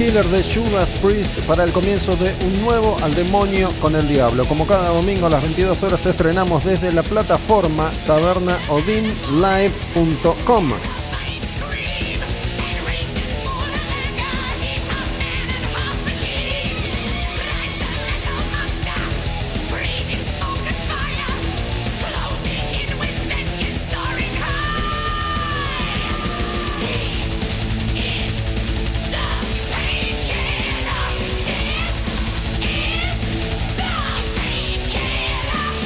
Painkiller de Judas Priest para el comienzo de un nuevo Al Demonio con el Diablo. Como cada domingo a las 22 horas estrenamos desde la plataforma tabernaodinlive.com.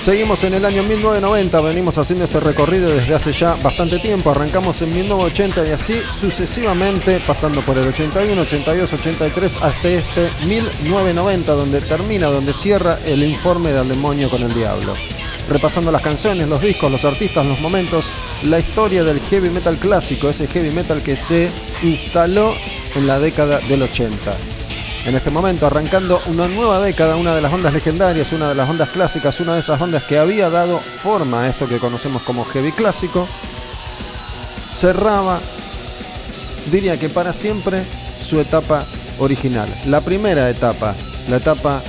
Seguimos en el año 1990, venimos haciendo este recorrido desde hace ya bastante tiempo, arrancamos en 1980 y así sucesivamente, pasando por el 81, 82, 83 hasta este 1990, donde termina, donde cierra el informe del demonio con el diablo. Repasando las canciones, los discos, los artistas, los momentos, la historia del heavy metal clásico, ese heavy metal que se instaló en la década del 80 en este momento, arrancando una nueva década, una de las ondas legendarias, una de las ondas clásicas, una de esas ondas que había dado forma a esto que conocemos como heavy clásico, cerraba, diría que para siempre, su etapa original. La primera etapa, la etapa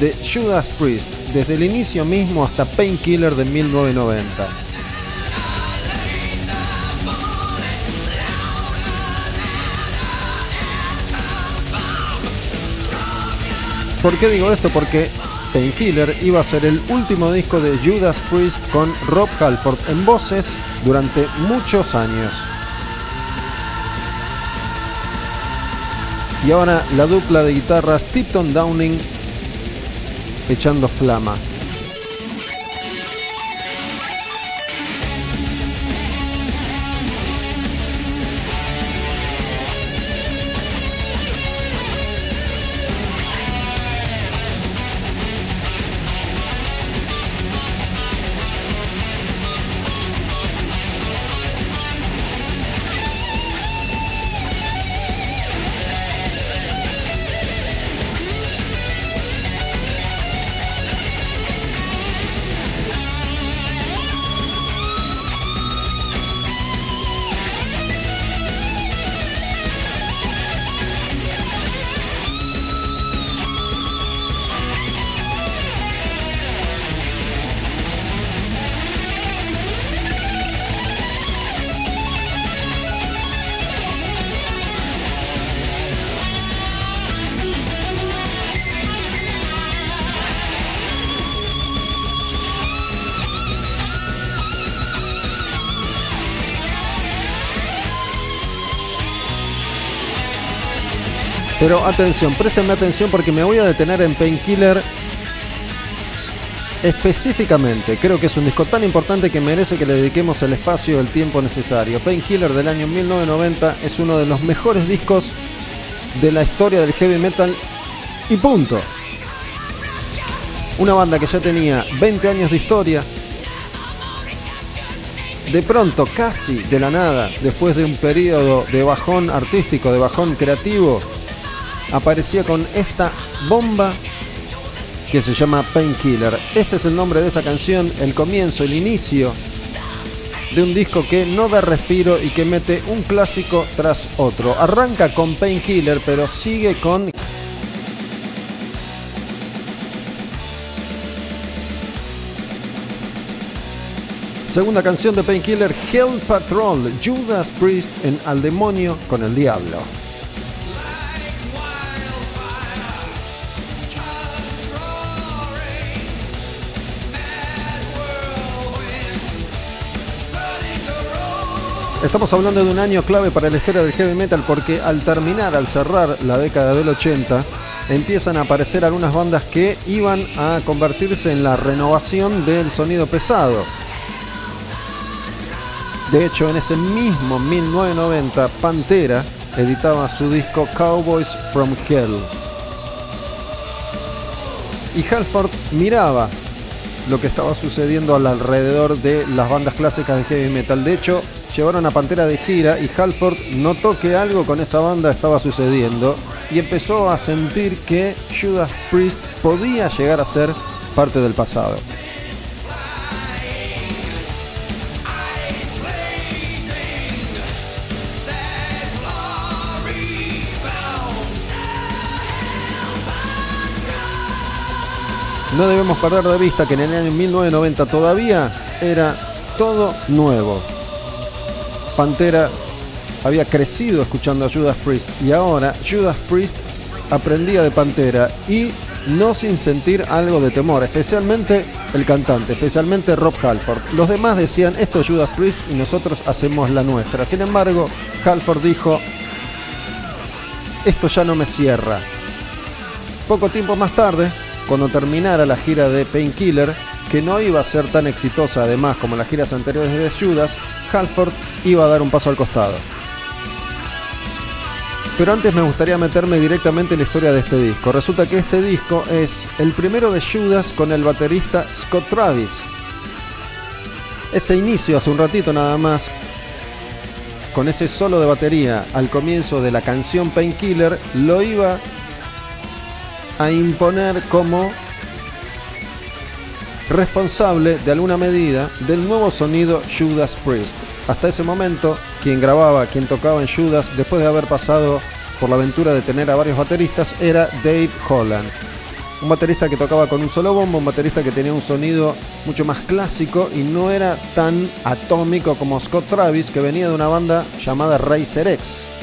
de Judas Priest, desde el inicio mismo hasta Painkiller de 1990. ¿Por qué digo esto? Porque Painkiller iba a ser el último disco de Judas Priest con Rob Halford en voces durante muchos años. Y ahora la dupla de guitarras Tipton Downing echando flama. Pero atención, préstenme atención porque me voy a detener en Painkiller específicamente. Creo que es un disco tan importante que merece que le dediquemos el espacio y el tiempo necesario. Painkiller del año 1990 es uno de los mejores discos de la historia del heavy metal y punto. Una banda que ya tenía 20 años de historia, de pronto, casi de la nada, después de un periodo de bajón artístico, de bajón creativo, aparecía con esta bomba que se llama Painkiller. Este es el nombre de esa canción, el comienzo, el inicio de un disco que no da respiro y que mete un clásico tras otro. Arranca con Painkiller, pero sigue con Segunda canción de Painkiller, Hell Patrol, Judas Priest en Al Demonio con el Diablo. Estamos hablando de un año clave para la historia del heavy metal porque al terminar, al cerrar la década del 80, empiezan a aparecer algunas bandas que iban a convertirse en la renovación del sonido pesado. De hecho, en ese mismo 1990, Pantera editaba su disco Cowboys from Hell. Y Halford miraba lo que estaba sucediendo alrededor de las bandas clásicas de heavy metal. De hecho, llevaron a Pantera de gira y Halford notó que algo con esa banda estaba sucediendo y empezó a sentir que Judas Priest podía llegar a ser parte del pasado. No debemos perder de vista que en el año 1990 todavía era todo nuevo. Pantera había crecido escuchando a Judas Priest y ahora Judas Priest aprendía de Pantera y no sin sentir algo de temor, especialmente el cantante, especialmente Rob Halford. Los demás decían, esto es Judas Priest y nosotros hacemos la nuestra. Sin embargo, Halford dijo, esto ya no me cierra. Poco tiempo más tarde, cuando terminara la gira de Painkiller, que no iba a ser tan exitosa además como las giras anteriores de Judas, Halford iba a dar un paso al costado. Pero antes me gustaría meterme directamente en la historia de este disco. Resulta que este disco es el primero de Judas con el baterista Scott Travis. Ese inicio hace un ratito nada más, con ese solo de batería al comienzo de la canción Painkiller, lo iba a imponer como responsable de alguna medida del nuevo sonido Judas Priest. Hasta ese momento, quien grababa, quien tocaba en Judas, después de haber pasado por la aventura de tener a varios bateristas, era Dave Holland. Un baterista que tocaba con un solo bombo, un baterista que tenía un sonido mucho más clásico y no era tan atómico como Scott Travis, que venía de una banda llamada Racer X.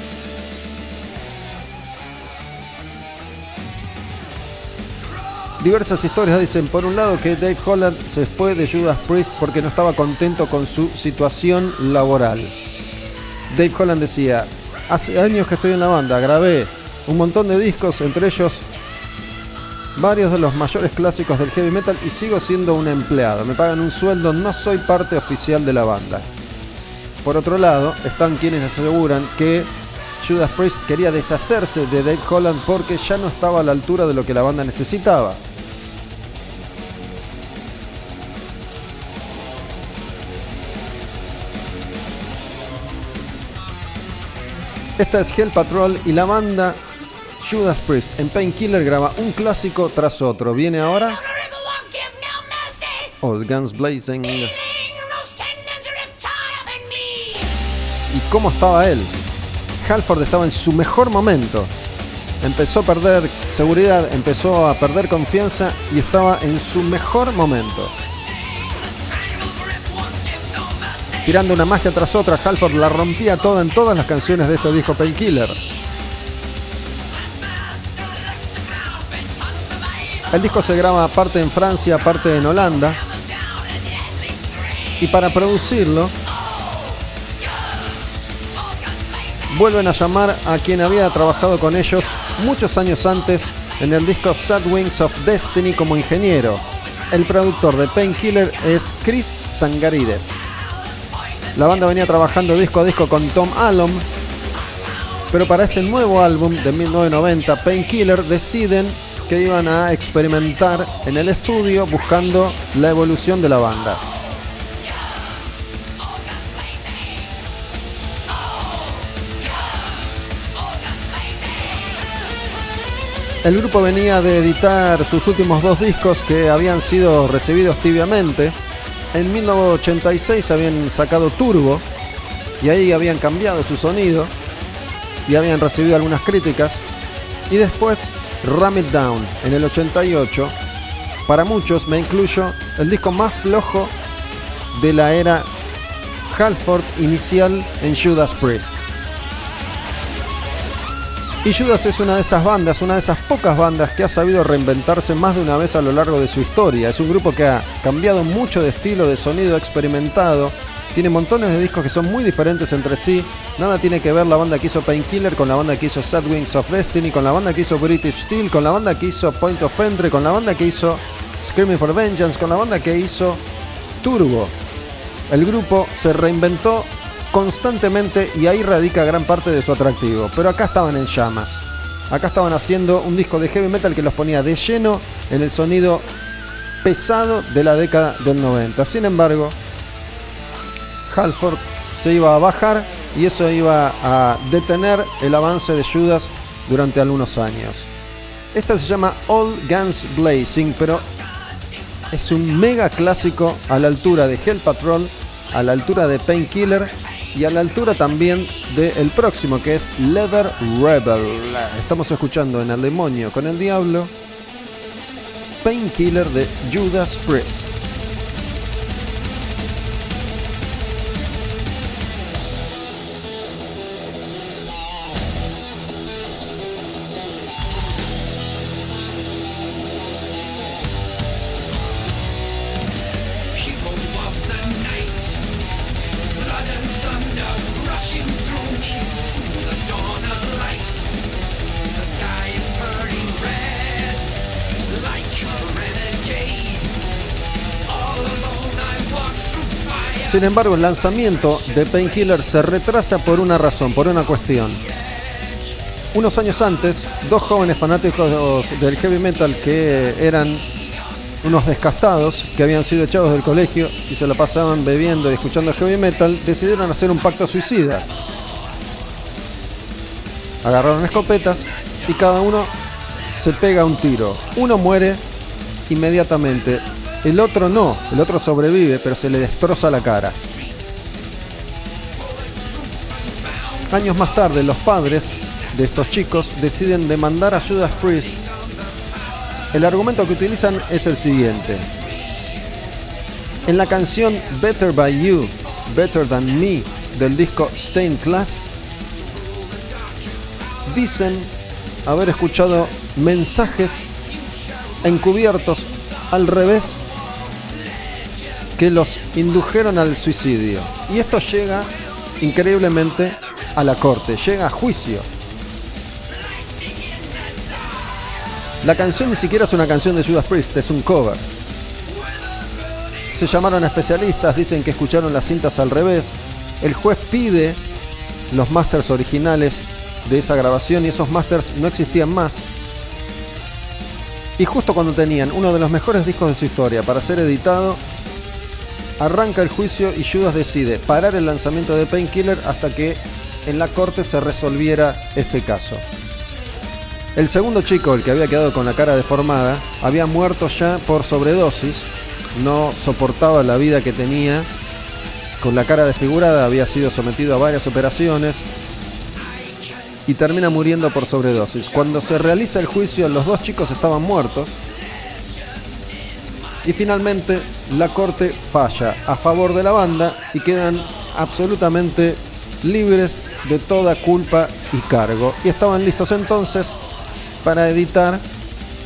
Diversas historias dicen, por un lado, que Dave Holland se fue de Judas Priest porque no estaba contento con su situación laboral. Dave Holland decía, hace años que estoy en la banda, grabé un montón de discos, entre ellos varios de los mayores clásicos del heavy metal y sigo siendo un empleado. Me pagan un sueldo, no soy parte oficial de la banda. Por otro lado, están quienes aseguran que Judas Priest quería deshacerse de Dave Holland porque ya no estaba a la altura de lo que la banda necesitaba. Esta es Hell Patrol y la banda Judas Priest en Painkiller graba un clásico tras otro. Viene ahora Old Guns Blazing. ¿Y cómo estaba él? Halford estaba en su mejor momento. Empezó a perder seguridad, empezó a perder confianza y estaba en su mejor momento. Tirando una magia tras otra, Halford la rompía toda en todas las canciones de este disco Painkiller. El disco se graba parte en Francia, parte en Holanda. Y para producirlo, vuelven a llamar a quien había trabajado con ellos muchos años antes en el disco Sad Wings of Destiny como ingeniero. El productor de Painkiller es Chris Sangarides. La banda venía trabajando disco a disco con Tom Allom, pero para este nuevo álbum de 1990, Painkiller, deciden que iban a experimentar en el estudio buscando la evolución de la banda. El grupo venía de editar sus últimos dos discos que habían sido recibidos tibiamente en 1986 habían sacado Turbo y ahí habían cambiado su sonido y habían recibido algunas críticas. Y después Ram It Down en el 88. Para muchos, me incluyo, el disco más flojo de la era Halford inicial en Judas Priest. Y Judas es una de esas bandas, una de esas pocas bandas que ha sabido reinventarse más de una vez a lo largo de su historia. Es un grupo que ha cambiado mucho de estilo, de sonido, experimentado. Tiene montones de discos que son muy diferentes entre sí. Nada tiene que ver la banda que hizo Painkiller con la banda que hizo Sad Wings of Destiny, con la banda que hizo British Steel, con la banda que hizo Point of Entry, con la banda que hizo Screaming for Vengeance, con la banda que hizo Turbo. El grupo se reinventó constantemente y ahí radica gran parte de su atractivo. Pero acá estaban en llamas. Acá estaban haciendo un disco de heavy metal que los ponía de lleno en el sonido pesado de la década del 90. Sin embargo, Halford se iba a bajar y eso iba a detener el avance de Judas durante algunos años. Esta se llama All Guns Blazing, pero es un mega clásico a la altura de Hell Patrol, a la altura de Painkiller y a la altura también del próximo que es Leather Rebel. Estamos escuchando en El Demonio con el Diablo, Painkiller de Judas Priest. Sin embargo, el lanzamiento de Painkiller se retrasa por una razón, por una cuestión. Unos años antes, dos jóvenes fanáticos del heavy metal que eran unos descastados que habían sido echados del colegio y se lo pasaban bebiendo y escuchando heavy metal, decidieron hacer un pacto suicida. Agarraron escopetas y cada uno se pega un tiro. Uno muere inmediatamente. El otro no, el otro sobrevive, pero se le destroza la cara. Años más tarde, los padres de estos chicos deciden demandar a Judas Priest. El argumento que utilizan es el siguiente. En la canción Better by You, Better Than Me del disco Stained Class, dicen haber escuchado mensajes encubiertos al revés que los indujeron al suicidio. Y esto llega increíblemente a la corte, llega a juicio. La canción ni siquiera es una canción de Judas Priest, es un cover. Se llamaron especialistas, dicen que escucharon las cintas al revés. El juez pide los masters originales de esa grabación y esos masters no existían más. Y justo cuando tenían uno de los mejores discos de su historia para ser editado, Arranca el juicio y Judas decide parar el lanzamiento de Painkiller hasta que en la corte se resolviera este caso. El segundo chico, el que había quedado con la cara deformada, había muerto ya por sobredosis, no soportaba la vida que tenía, con la cara desfigurada, había sido sometido a varias operaciones y termina muriendo por sobredosis. Cuando se realiza el juicio, los dos chicos estaban muertos y finalmente la corte falla a favor de la banda y quedan absolutamente libres de toda culpa y cargo. Y estaban listos entonces para editar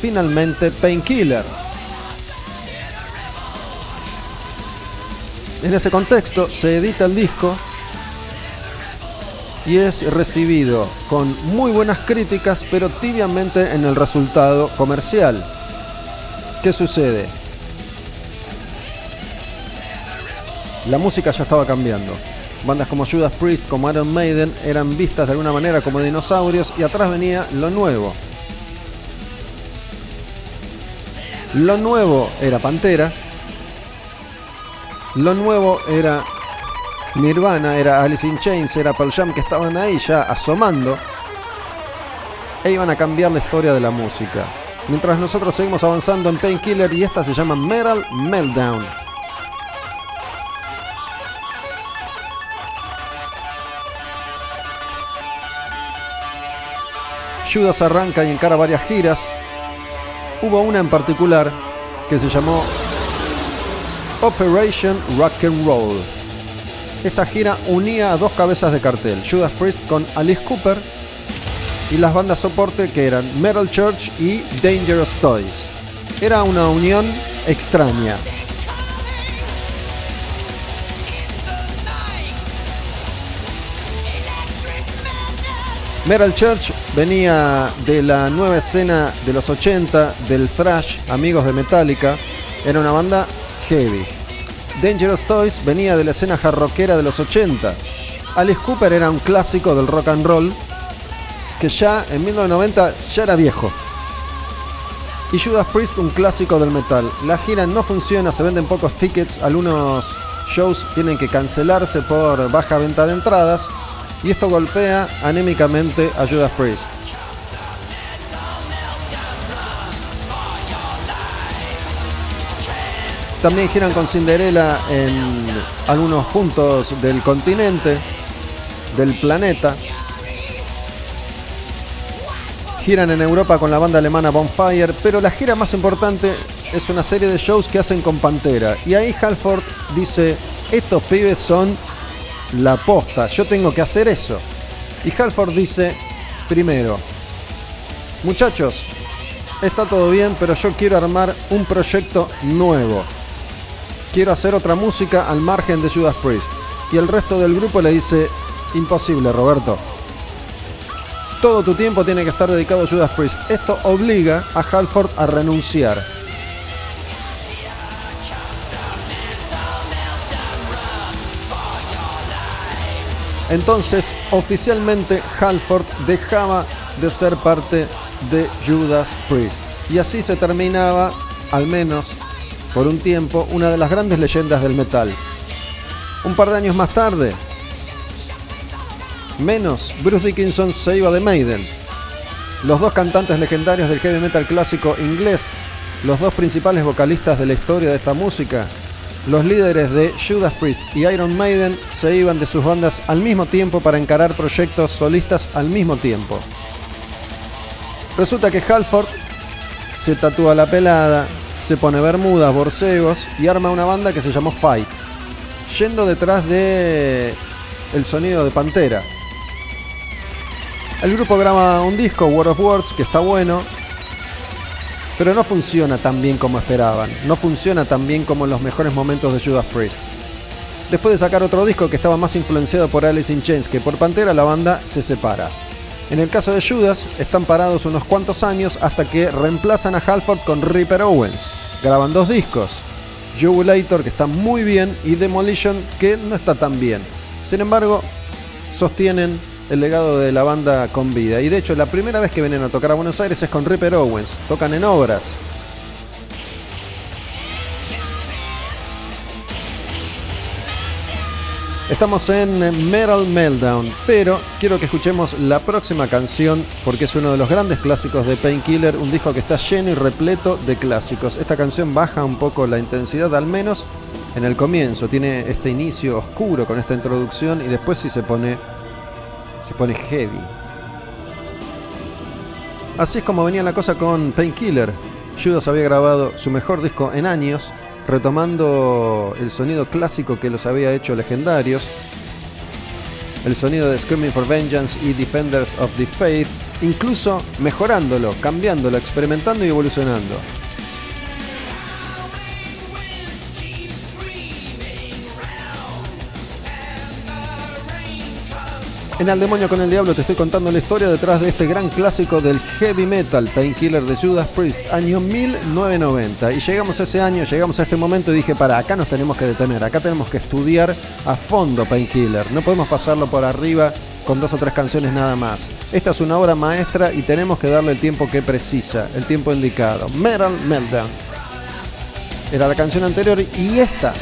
finalmente Painkiller. En ese contexto se edita el disco y es recibido con muy buenas críticas, pero tibiamente en el resultado comercial. ¿Qué sucede? La música ya estaba cambiando. Bandas como Judas Priest, como Iron Maiden, eran vistas de alguna manera como dinosaurios y atrás venía lo nuevo. Lo nuevo era Pantera. Lo nuevo era Nirvana, era Alice in Chains, era Pearl Jam que estaban ahí ya asomando. e iban a cambiar la historia de la música. Mientras nosotros seguimos avanzando en Painkiller y esta se llama Metal Meltdown. Judas arranca y encara varias giras. Hubo una en particular que se llamó Operation Rock and Roll. Esa gira unía a dos cabezas de cartel, Judas Priest con Alice Cooper y las bandas soporte que eran Metal Church y Dangerous Toys. Era una unión extraña. Metal Church venía de la nueva escena de los 80, del thrash, amigos de Metallica. Era una banda heavy. Dangerous Toys venía de la escena jarroquera de los 80. Alice Cooper era un clásico del rock and roll que ya en 1990 ya era viejo. Y Judas Priest un clásico del metal. La gira no funciona, se venden pocos tickets, algunos shows tienen que cancelarse por baja venta de entradas y esto golpea anémicamente a Judas Priest. También giran con Cinderella en algunos puntos del continente, del planeta. Giran en Europa con la banda alemana Bonfire, pero la gira más importante es una serie de shows que hacen con Pantera. Y ahí Halford dice, estos pibes son la posta, yo tengo que hacer eso. Y Halford dice, primero, muchachos, está todo bien, pero yo quiero armar un proyecto nuevo. Quiero hacer otra música al margen de Judas Priest. Y el resto del grupo le dice, imposible, Roberto. Todo tu tiempo tiene que estar dedicado a Judas Priest. Esto obliga a Halford a renunciar. Entonces, oficialmente Halford dejaba de ser parte de Judas Priest. Y así se terminaba, al menos por un tiempo, una de las grandes leyendas del metal. Un par de años más tarde, menos, Bruce Dickinson se iba de Maiden. Los dos cantantes legendarios del heavy metal clásico inglés, los dos principales vocalistas de la historia de esta música, los líderes de Judas Priest y Iron Maiden se iban de sus bandas al mismo tiempo para encarar proyectos solistas al mismo tiempo. Resulta que Halford se tatúa la pelada, se pone bermudas, borcegos y arma una banda que se llamó Fight, yendo detrás de el sonido de Pantera. El grupo graba un disco, World of Words, que está bueno, pero no funciona tan bien como esperaban, no funciona tan bien como en los mejores momentos de Judas Priest. Después de sacar otro disco que estaba más influenciado por Alice in Chains que por Pantera, la banda se separa. En el caso de Judas, están parados unos cuantos años hasta que reemplazan a Halford con Ripper Owens. Graban dos discos, Jubilator que está muy bien y Demolition que no está tan bien. Sin embargo, sostienen el legado de la banda con vida. Y de hecho, la primera vez que vienen a tocar a Buenos Aires es con Ripper Owens. Tocan en obras. Estamos en Metal Meltdown, pero quiero que escuchemos la próxima canción porque es uno de los grandes clásicos de Painkiller, un disco que está lleno y repleto de clásicos. Esta canción baja un poco la intensidad, al menos en el comienzo. Tiene este inicio oscuro con esta introducción y después sí se pone se pone heavy. Así es como venía la cosa con Painkiller. Judas había grabado su mejor disco en años, retomando el sonido clásico que los había hecho legendarios, el sonido de Screaming for Vengeance y Defenders of the Faith, incluso mejorándolo, cambiándolo, experimentando y evolucionando. En Al Demonio con el Diablo te estoy contando la historia detrás de este gran clásico del heavy metal, Painkiller de Judas Priest, año 1990. Y llegamos a ese año, llegamos a este momento y dije, para, acá nos tenemos que detener, acá tenemos que estudiar a fondo Painkiller. No podemos pasarlo por arriba con dos o tres canciones nada más. Esta es una obra maestra y tenemos que darle el tiempo que precisa, el tiempo indicado. Metal Meltdown. Era la canción anterior y esta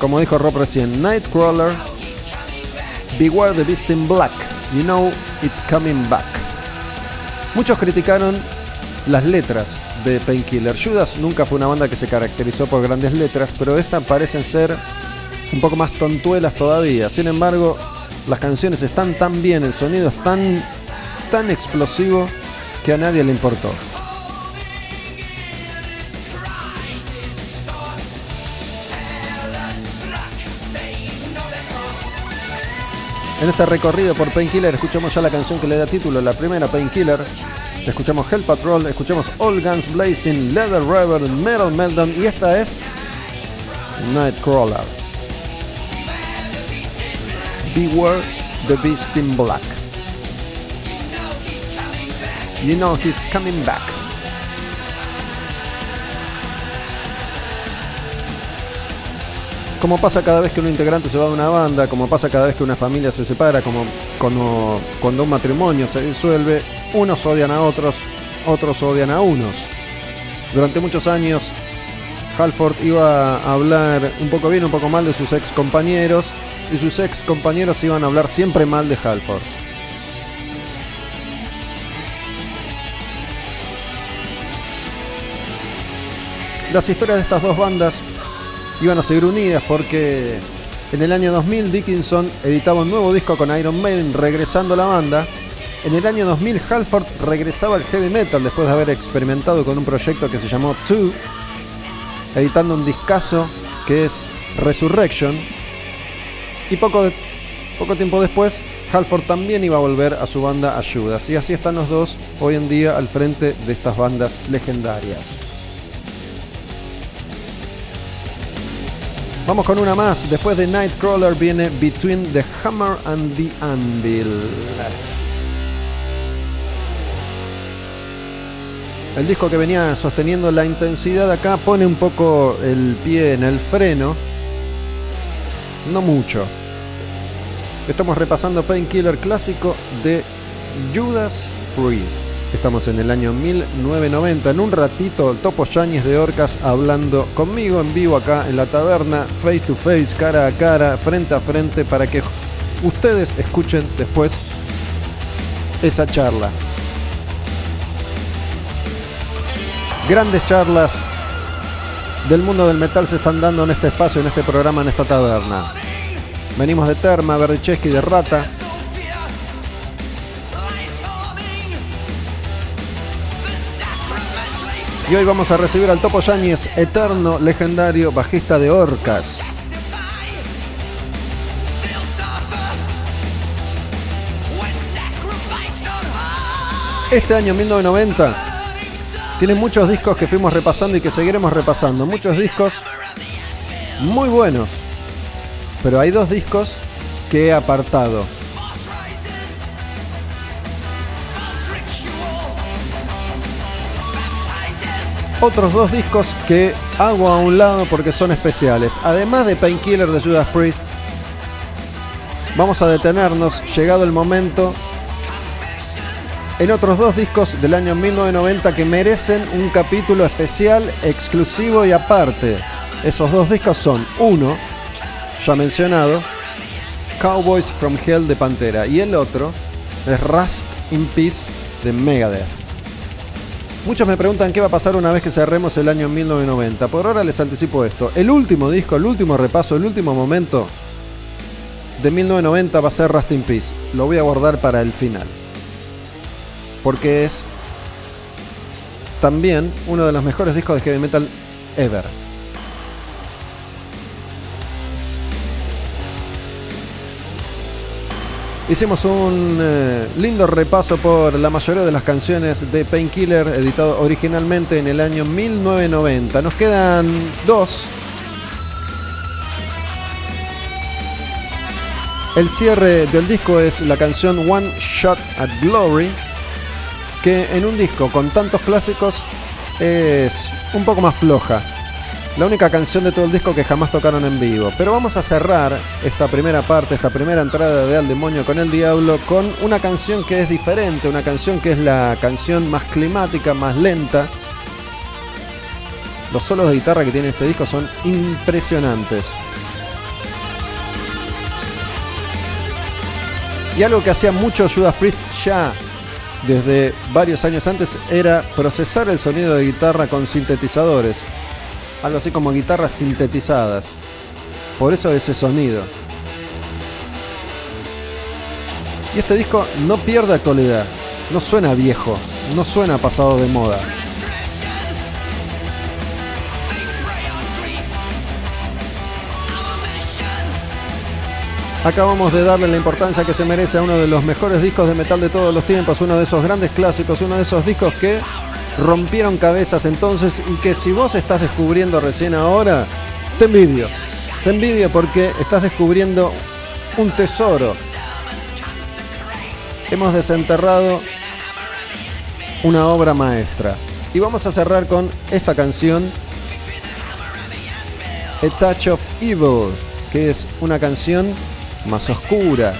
como dijo Rob recién, Nightcrawler Beware the Beast in Black. You Know It's Coming Back. Muchos criticaron las letras de Painkiller. Judas nunca fue una banda que se caracterizó por grandes letras, pero estas parecen ser un poco más tontuelas todavía. Sin embargo, las canciones están tan bien, el sonido es tan, tan explosivo que a nadie le importó. En este recorrido por Painkiller escuchamos ya la canción que le da título, la primera Painkiller. Escuchamos Hell Patrol, escuchamos All Guns Blazing, Leather River, Metal Meltdown y esta es Nightcrawler. Beware the Beast in Black. You know he's coming back. Como pasa cada vez que un integrante se va de una banda, como pasa cada vez que una familia se separa, como cuando, cuando un matrimonio se disuelve, unos odian a otros, otros odian a unos. Durante muchos años, Halford iba a hablar un poco bien, un poco mal de sus ex compañeros, y sus ex compañeros iban a hablar siempre mal de Halford. Las historias de estas dos bandas iban a seguir unidas porque en el año 2000 Dickinson editaba un nuevo disco con Iron Maiden regresando a la banda. En el año 2000 Halford regresaba al heavy metal después de haber experimentado con un proyecto que se llamó Two, editando un discazo que es Resurrection. Y poco, poco tiempo después, Halford también iba a volver a su banda Ayudas. Y así están los dos hoy en día al frente de estas bandas legendarias. Vamos con una más. Después de Nightcrawler viene Between the Hammer and the Anvil. El disco que venía sosteniendo la intensidad acá pone un poco el pie en el freno. No mucho. Estamos repasando Painkiller clásico de Judas Priest. Estamos en el año 1990. En un ratito, Topo Yáñez de Orcas hablando conmigo en vivo acá en la taberna, face to face, cara a cara, frente a frente, para que ustedes escuchen después esa charla. Grandes charlas del mundo del metal se están dando en este espacio, en este programa, en esta taberna. Venimos de Terma, Berdichesky, de Rata. Y hoy vamos a recibir al Topo Yáñez, eterno, legendario, bajista de Orcas. Este año 1990 tiene muchos discos que fuimos repasando y que seguiremos repasando. Muchos discos muy buenos. Pero hay dos discos que he apartado. Otros dos discos que hago a un lado porque son especiales. Además de Painkiller de Judas Priest, vamos a detenernos, llegado el momento, en otros dos discos del año 1990 que merecen un capítulo especial, exclusivo y aparte. Esos dos discos son uno, ya mencionado, Cowboys from Hell de Pantera, y el otro es Rust in Peace de Megadeth. Muchos me preguntan qué va a pasar una vez que cerremos el año 1990. Por ahora les anticipo esto. El último disco, el último repaso, el último momento de 1990 va a ser Rust in Peace. Lo voy a guardar para el final. Porque es también uno de los mejores discos de heavy metal ever. Hicimos un eh, lindo repaso por la mayoría de las canciones de Painkiller, editado originalmente en el año 1990. Nos quedan dos. El cierre del disco es la canción One Shot at Glory, que en un disco con tantos clásicos es un poco más floja. La única canción de todo el disco que jamás tocaron en vivo. Pero vamos a cerrar esta primera parte, esta primera entrada de Al Demonio con el Diablo, con una canción que es diferente, una canción que es la canción más climática, más lenta. Los solos de guitarra que tiene este disco son impresionantes. Y algo que hacía mucho Judas Priest ya desde varios años antes era procesar el sonido de guitarra con sintetizadores. Algo así como guitarras sintetizadas. Por eso ese sonido. Y este disco no pierde actualidad. No suena viejo. No suena pasado de moda. Acabamos de darle la importancia que se merece a uno de los mejores discos de metal de todos los tiempos, uno de esos grandes clásicos, uno de esos discos que rompieron cabezas entonces y que si vos estás descubriendo recién ahora, te envidio. Te envidio porque estás descubriendo un tesoro. Hemos desenterrado una obra maestra. Y vamos a cerrar con esta canción, A Touch of Evil, que es una canción más oscura,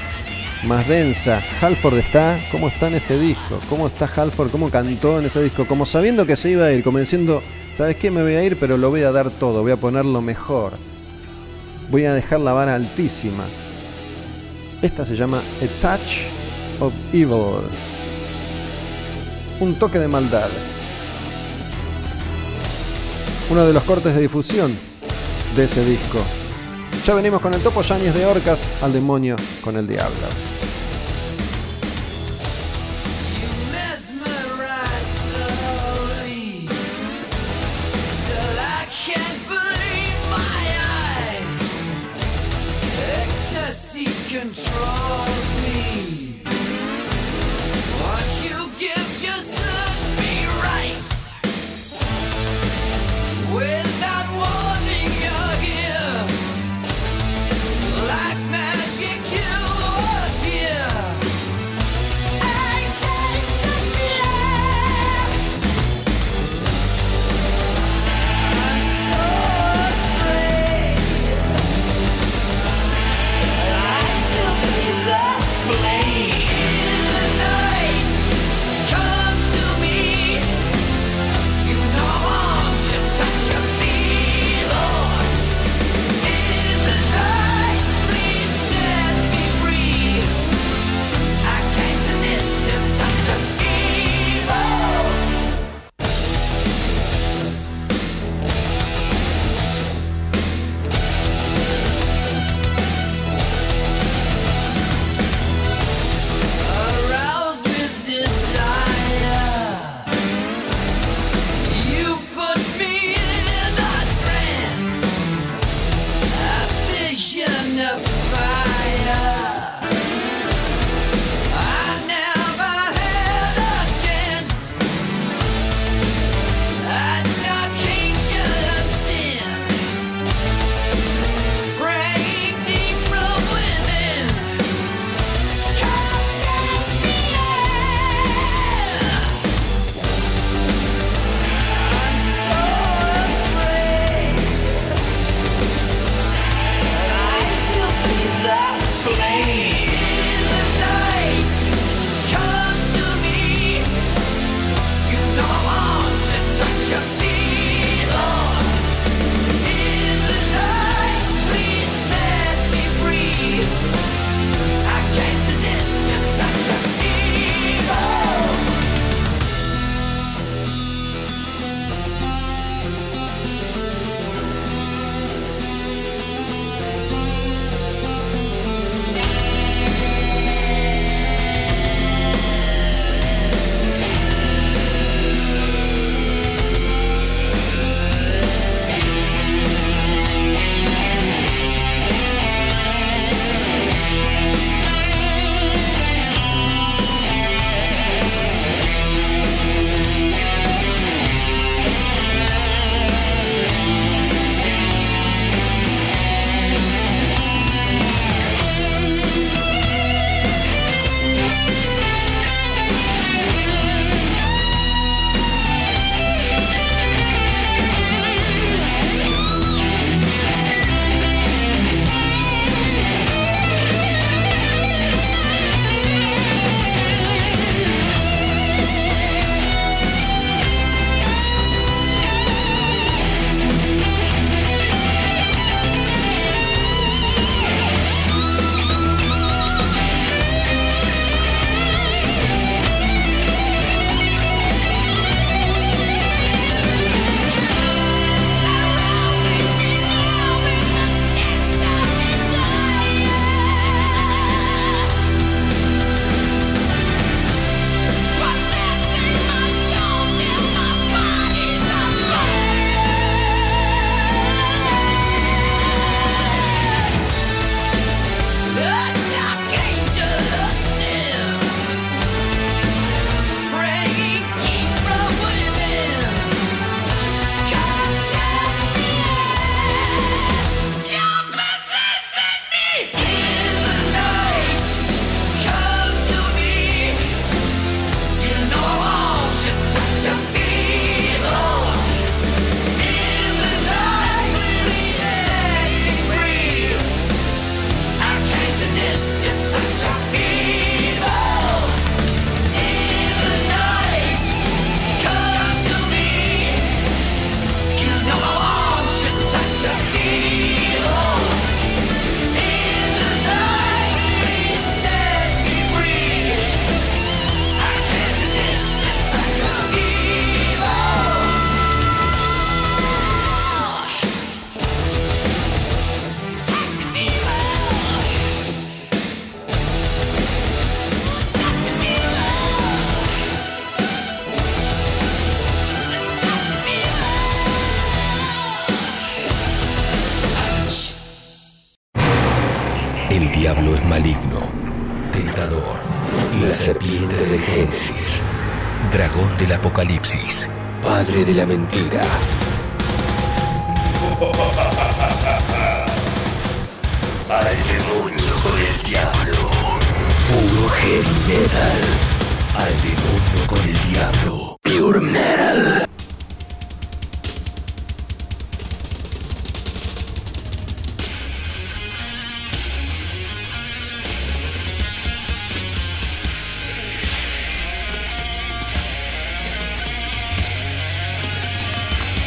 más densa. Halford está, ¿cómo está en este disco? ¿Cómo está Halford? ¿Cómo cantó en ese disco? Como sabiendo que se iba a ir, convenciendo, ¿sabes qué? Me voy a ir, pero lo voy a dar todo, voy a ponerlo mejor. Voy a dejar la vara altísima. Esta se llama A Touch of Evil. Un toque de maldad. Uno de los cortes de difusión de ese disco. Ya venimos con el topo Yanis de Orcas al demonio con el diablo.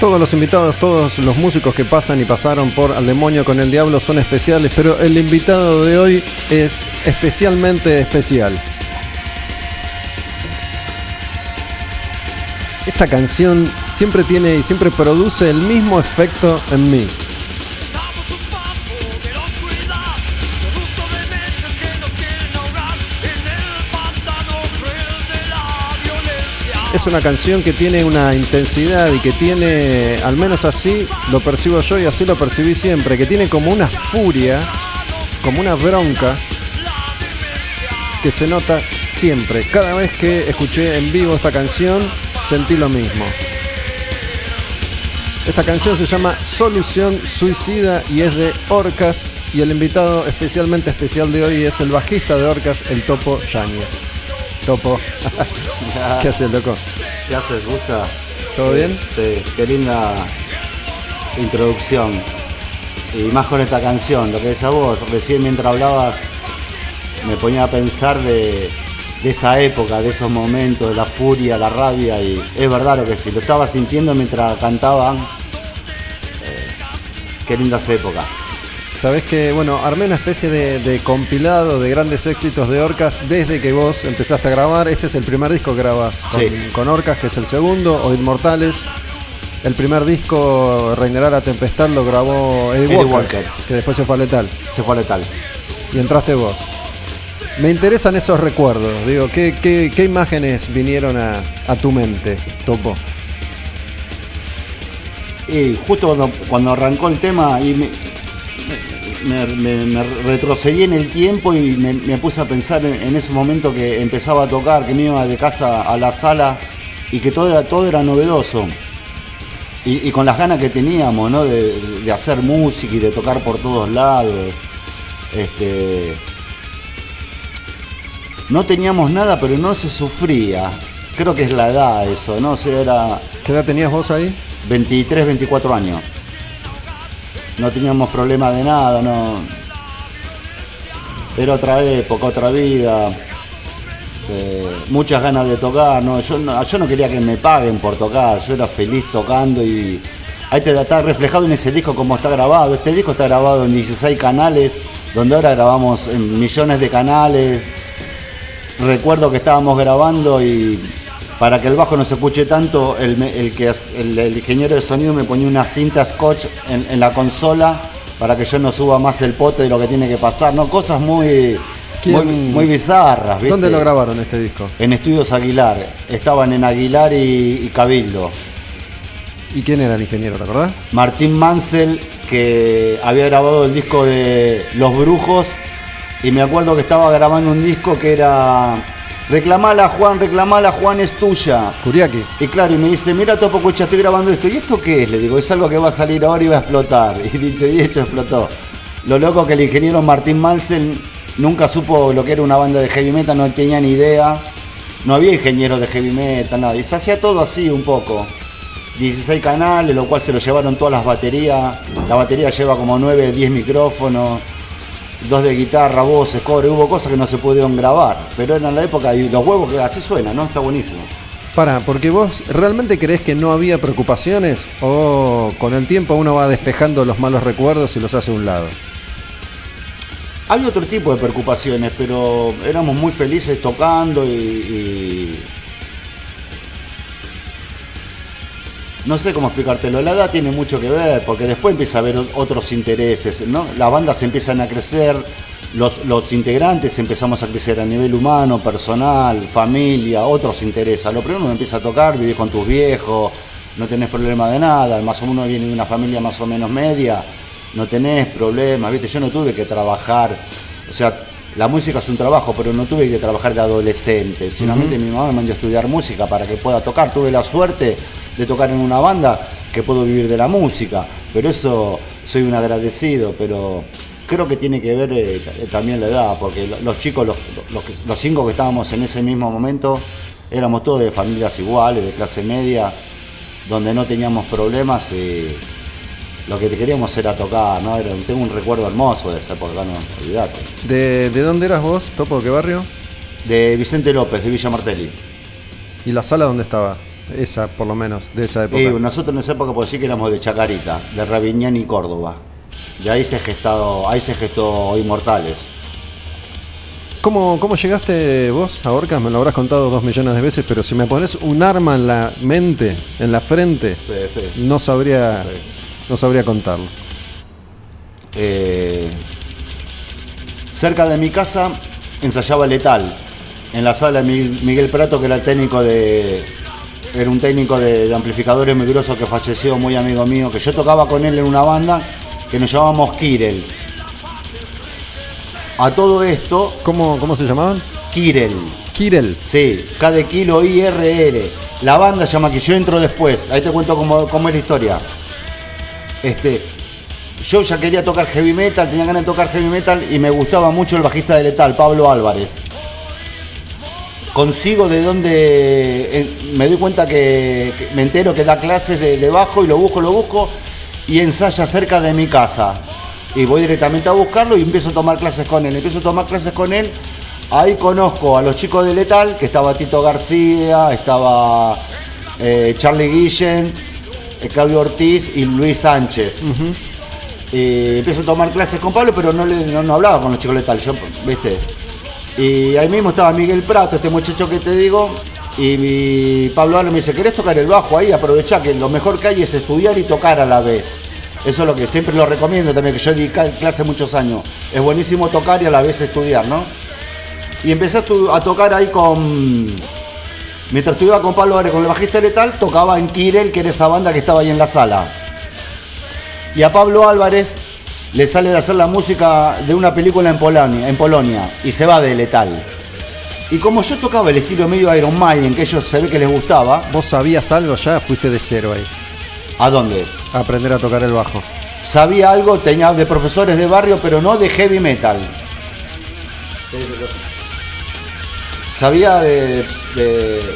Todos los invitados, todos los músicos que pasan y pasaron por Al Demonio con el Diablo son especiales, pero el invitado de hoy es especialmente especial. Esta canción siempre tiene y siempre produce el mismo efecto en mí. Es una canción que tiene una intensidad y que tiene, al menos así lo percibo yo y así lo percibí siempre, que tiene como una furia, como una bronca que se nota siempre. Cada vez que escuché en vivo esta canción, sentí lo mismo. Esta canción se llama Solución Suicida y es de Orcas y el invitado especialmente especial de hoy es el bajista de Orcas, el Topo Yáñez. Topo, ¿qué haces, loco? ¿Qué haces, Gusta? ¿Todo bien? Sí, qué linda introducción. Y más con esta canción, lo que decías vos, recién mientras hablabas me ponía a pensar de, de esa época, de esos momentos, de la furia, la rabia, y es verdad lo que sí, lo estaba sintiendo mientras cantaban. Eh, qué lindas épocas. Sabés que, bueno, armé una especie de, de compilado de grandes éxitos de Orcas desde que vos empezaste a grabar. Este es el primer disco que grabás con, Sí. con Orcas, que es el segundo, o Inmortales. El primer disco, Reinará la Tempestad, lo grabó Eddie, Eddie Walker, Walker. que después se fue a Letal. Se fue a letal. Y entraste vos. Me interesan esos recuerdos. Digo, ¿qué, qué, qué imágenes vinieron a, a tu mente, Topo? Y justo cuando, cuando arrancó el tema y me, me- me- me retrocedí en el tiempo y me, me puse a pensar en, en ese momento que empezaba a tocar, que me iba de casa a la sala y que todo era, todo era novedoso. Y, y con las ganas que teníamos, ¿no? De, de hacer música y de tocar por todos lados. Este, no teníamos nada, pero no se sufría. Creo que es la edad eso, ¿no? O sea, era, ¿Qué edad tenías vos ahí? 23, 24 años. No teníamos problema de nada, no. Era otra época, otra vida. eh, muchas ganas de tocar, no yo, no. yo no quería que me paguen por tocar, yo era feliz tocando y ahí te está reflejado en ese disco como está grabado. Este disco está grabado en 16 canales, donde ahora grabamos en millones de canales. Recuerdo que estábamos grabando y para que el bajo no se escuche tanto, el, el que, as- el, el ingeniero de sonido me ponía una cinta scotch en, en la consola para que yo no suba más el pote de lo que tiene que pasar, ¿no? Cosas muy, ¿Quién- muy, muy bizarras, ¿viste? ¿Dónde lo grabaron este disco? En Estudios Aguilar. Estaban en Aguilar y, y Cabildo. ¿Y quién era el ingeniero, te acordás? Martín Mansell, que había grabado el disco de Los Brujos, y me acuerdo que estaba grabando un disco que era Reclamala Juan, reclamala Juan es tuya. Kuriaki. Y claro, y me dice, mira Topo Cucha, estoy grabando esto. ¿Y esto qué es? Le digo, es algo que va a salir ahora y va a explotar. Y dicho y hecho, explotó. Lo loco que el ingeniero Martín Mansell nunca supo lo que era una banda de heavy metal, no tenía ni idea. No había ingenieros de heavy metal, nada. Y se hacía todo así un poco. 16 canales, lo cual se lo llevaron todas las baterías. La batería lleva como 9, 10 micrófonos, dos de guitarra, voces, cobre. Hubo cosas que no se pudieron grabar, pero era en la época y los huevos que así suena, ¿no? Está buenísimo. Para, porque vos realmente crees que no había preocupaciones o con el tiempo uno va despejando los malos recuerdos y los hace a un lado. Había otro tipo de preocupaciones, pero éramos muy felices tocando y, y- No sé cómo explicártelo, la edad tiene mucho que ver, porque después empieza a haber otros intereses, ¿no? Las bandas empiezan a crecer, los, los integrantes empezamos a crecer a nivel humano, personal, familia, otros intereses. Lo primero uno empieza a tocar, vivís con tus viejos, no tenés problema de nada, más o menos viene de una familia más o menos media, no tenés problemas, ¿viste? Yo no tuve que trabajar, o sea, la música es un trabajo, pero no tuve que trabajar de adolescente. Solamente mi mamá me mandó a estudiar música para que pueda tocar. Tuve la suerte de tocar en una banda que puedo vivir de la música. Pero eso soy un agradecido, pero creo que tiene que ver eh, t- también la edad, porque lo- los chicos, los, los que- los cinco que estábamos en ese mismo momento, éramos todos de familias iguales, de clase media, donde no teníamos problemas y lo que queríamos era tocar, ¿no? Era- tengo un recuerdo hermoso de esa época, no, olvídate. ¿De, de dónde eras vos, Topo? ¿De qué barrio? De Vicente López, de Villa Martelli. ¿Y la sala dónde estaba? Esa, por lo menos, de esa época. Y nosotros en esa época puedo decir que éramos de Chacarita, de Raviñán y Córdoba. De ahí se gestado, ahí se gestó Inmortales. ¿Cómo, ¿Cómo llegaste vos a Orcas? Me lo habrás contado dos millones de veces, pero si me pones un arma en la mente, en la frente, Sí, sí. no sabría, Sí. No sabría contarlo. Eh, cerca de mi casa ensayaba Letal, en la sala de Miguel, Prato, que era técnico de. Era un técnico de, de amplificadores muy grosso que falleció, muy amigo mío, que yo tocaba con él en una banda que nos llamábamos Kirel. A todo esto, ¿Cómo, cómo se llamaban? Kirel. Kirel. Sí, K de kilo IRR. La banda se llama que yo entro después. Ahí te cuento cómo, cómo es la historia. Este, yo ya quería tocar heavy metal, tenía ganas de tocar heavy metal y me gustaba mucho el bajista de Letal, Pablo Álvarez. Consigo de donde me doy cuenta que, me entero que da clases de, bajo y lo busco, lo busco y ensaya cerca de mi casa. Y voy directamente a buscarlo y empiezo a tomar clases con él. Empiezo a tomar clases con él. Ahí conozco a los chicos de Letal, que estaba Tito García, estaba eh, Charlie Guillen, Claudio Ortiz y Luis Sánchez. Y empiezo a tomar clases con Pablo, pero no, le, no, no hablaba con los chicos de yo, ¿viste? Y ahí mismo estaba Miguel Prato, este muchacho que te digo, y mi Pablo Álvarez me dice, ¿querés tocar el bajo ahí? Aprovechá que lo mejor que hay es estudiar y tocar a la vez. Eso es lo que siempre lo recomiendo también, que yo di clase muchos años. Es buenísimo tocar y a la vez estudiar, ¿no? Y empecé a, a tocar ahí con... Mientras estudiaba con Pablo Álvarez, con el bajista letal, tocaba en Kirel, que era esa banda que estaba ahí en la sala. Y a Pablo Álvarez le sale de hacer la música de una película en Polonia, en Polonia y se va de Letal. Y como yo tocaba el estilo medio Iron Maiden, que ellos se ve que les gustaba, ¿Vos sabías algo ya? Fuiste de cero ahí. ¿a dónde? A aprender a tocar el bajo. Sabía algo, tenía de profesores de barrio, pero no de heavy metal. Sabía de. de-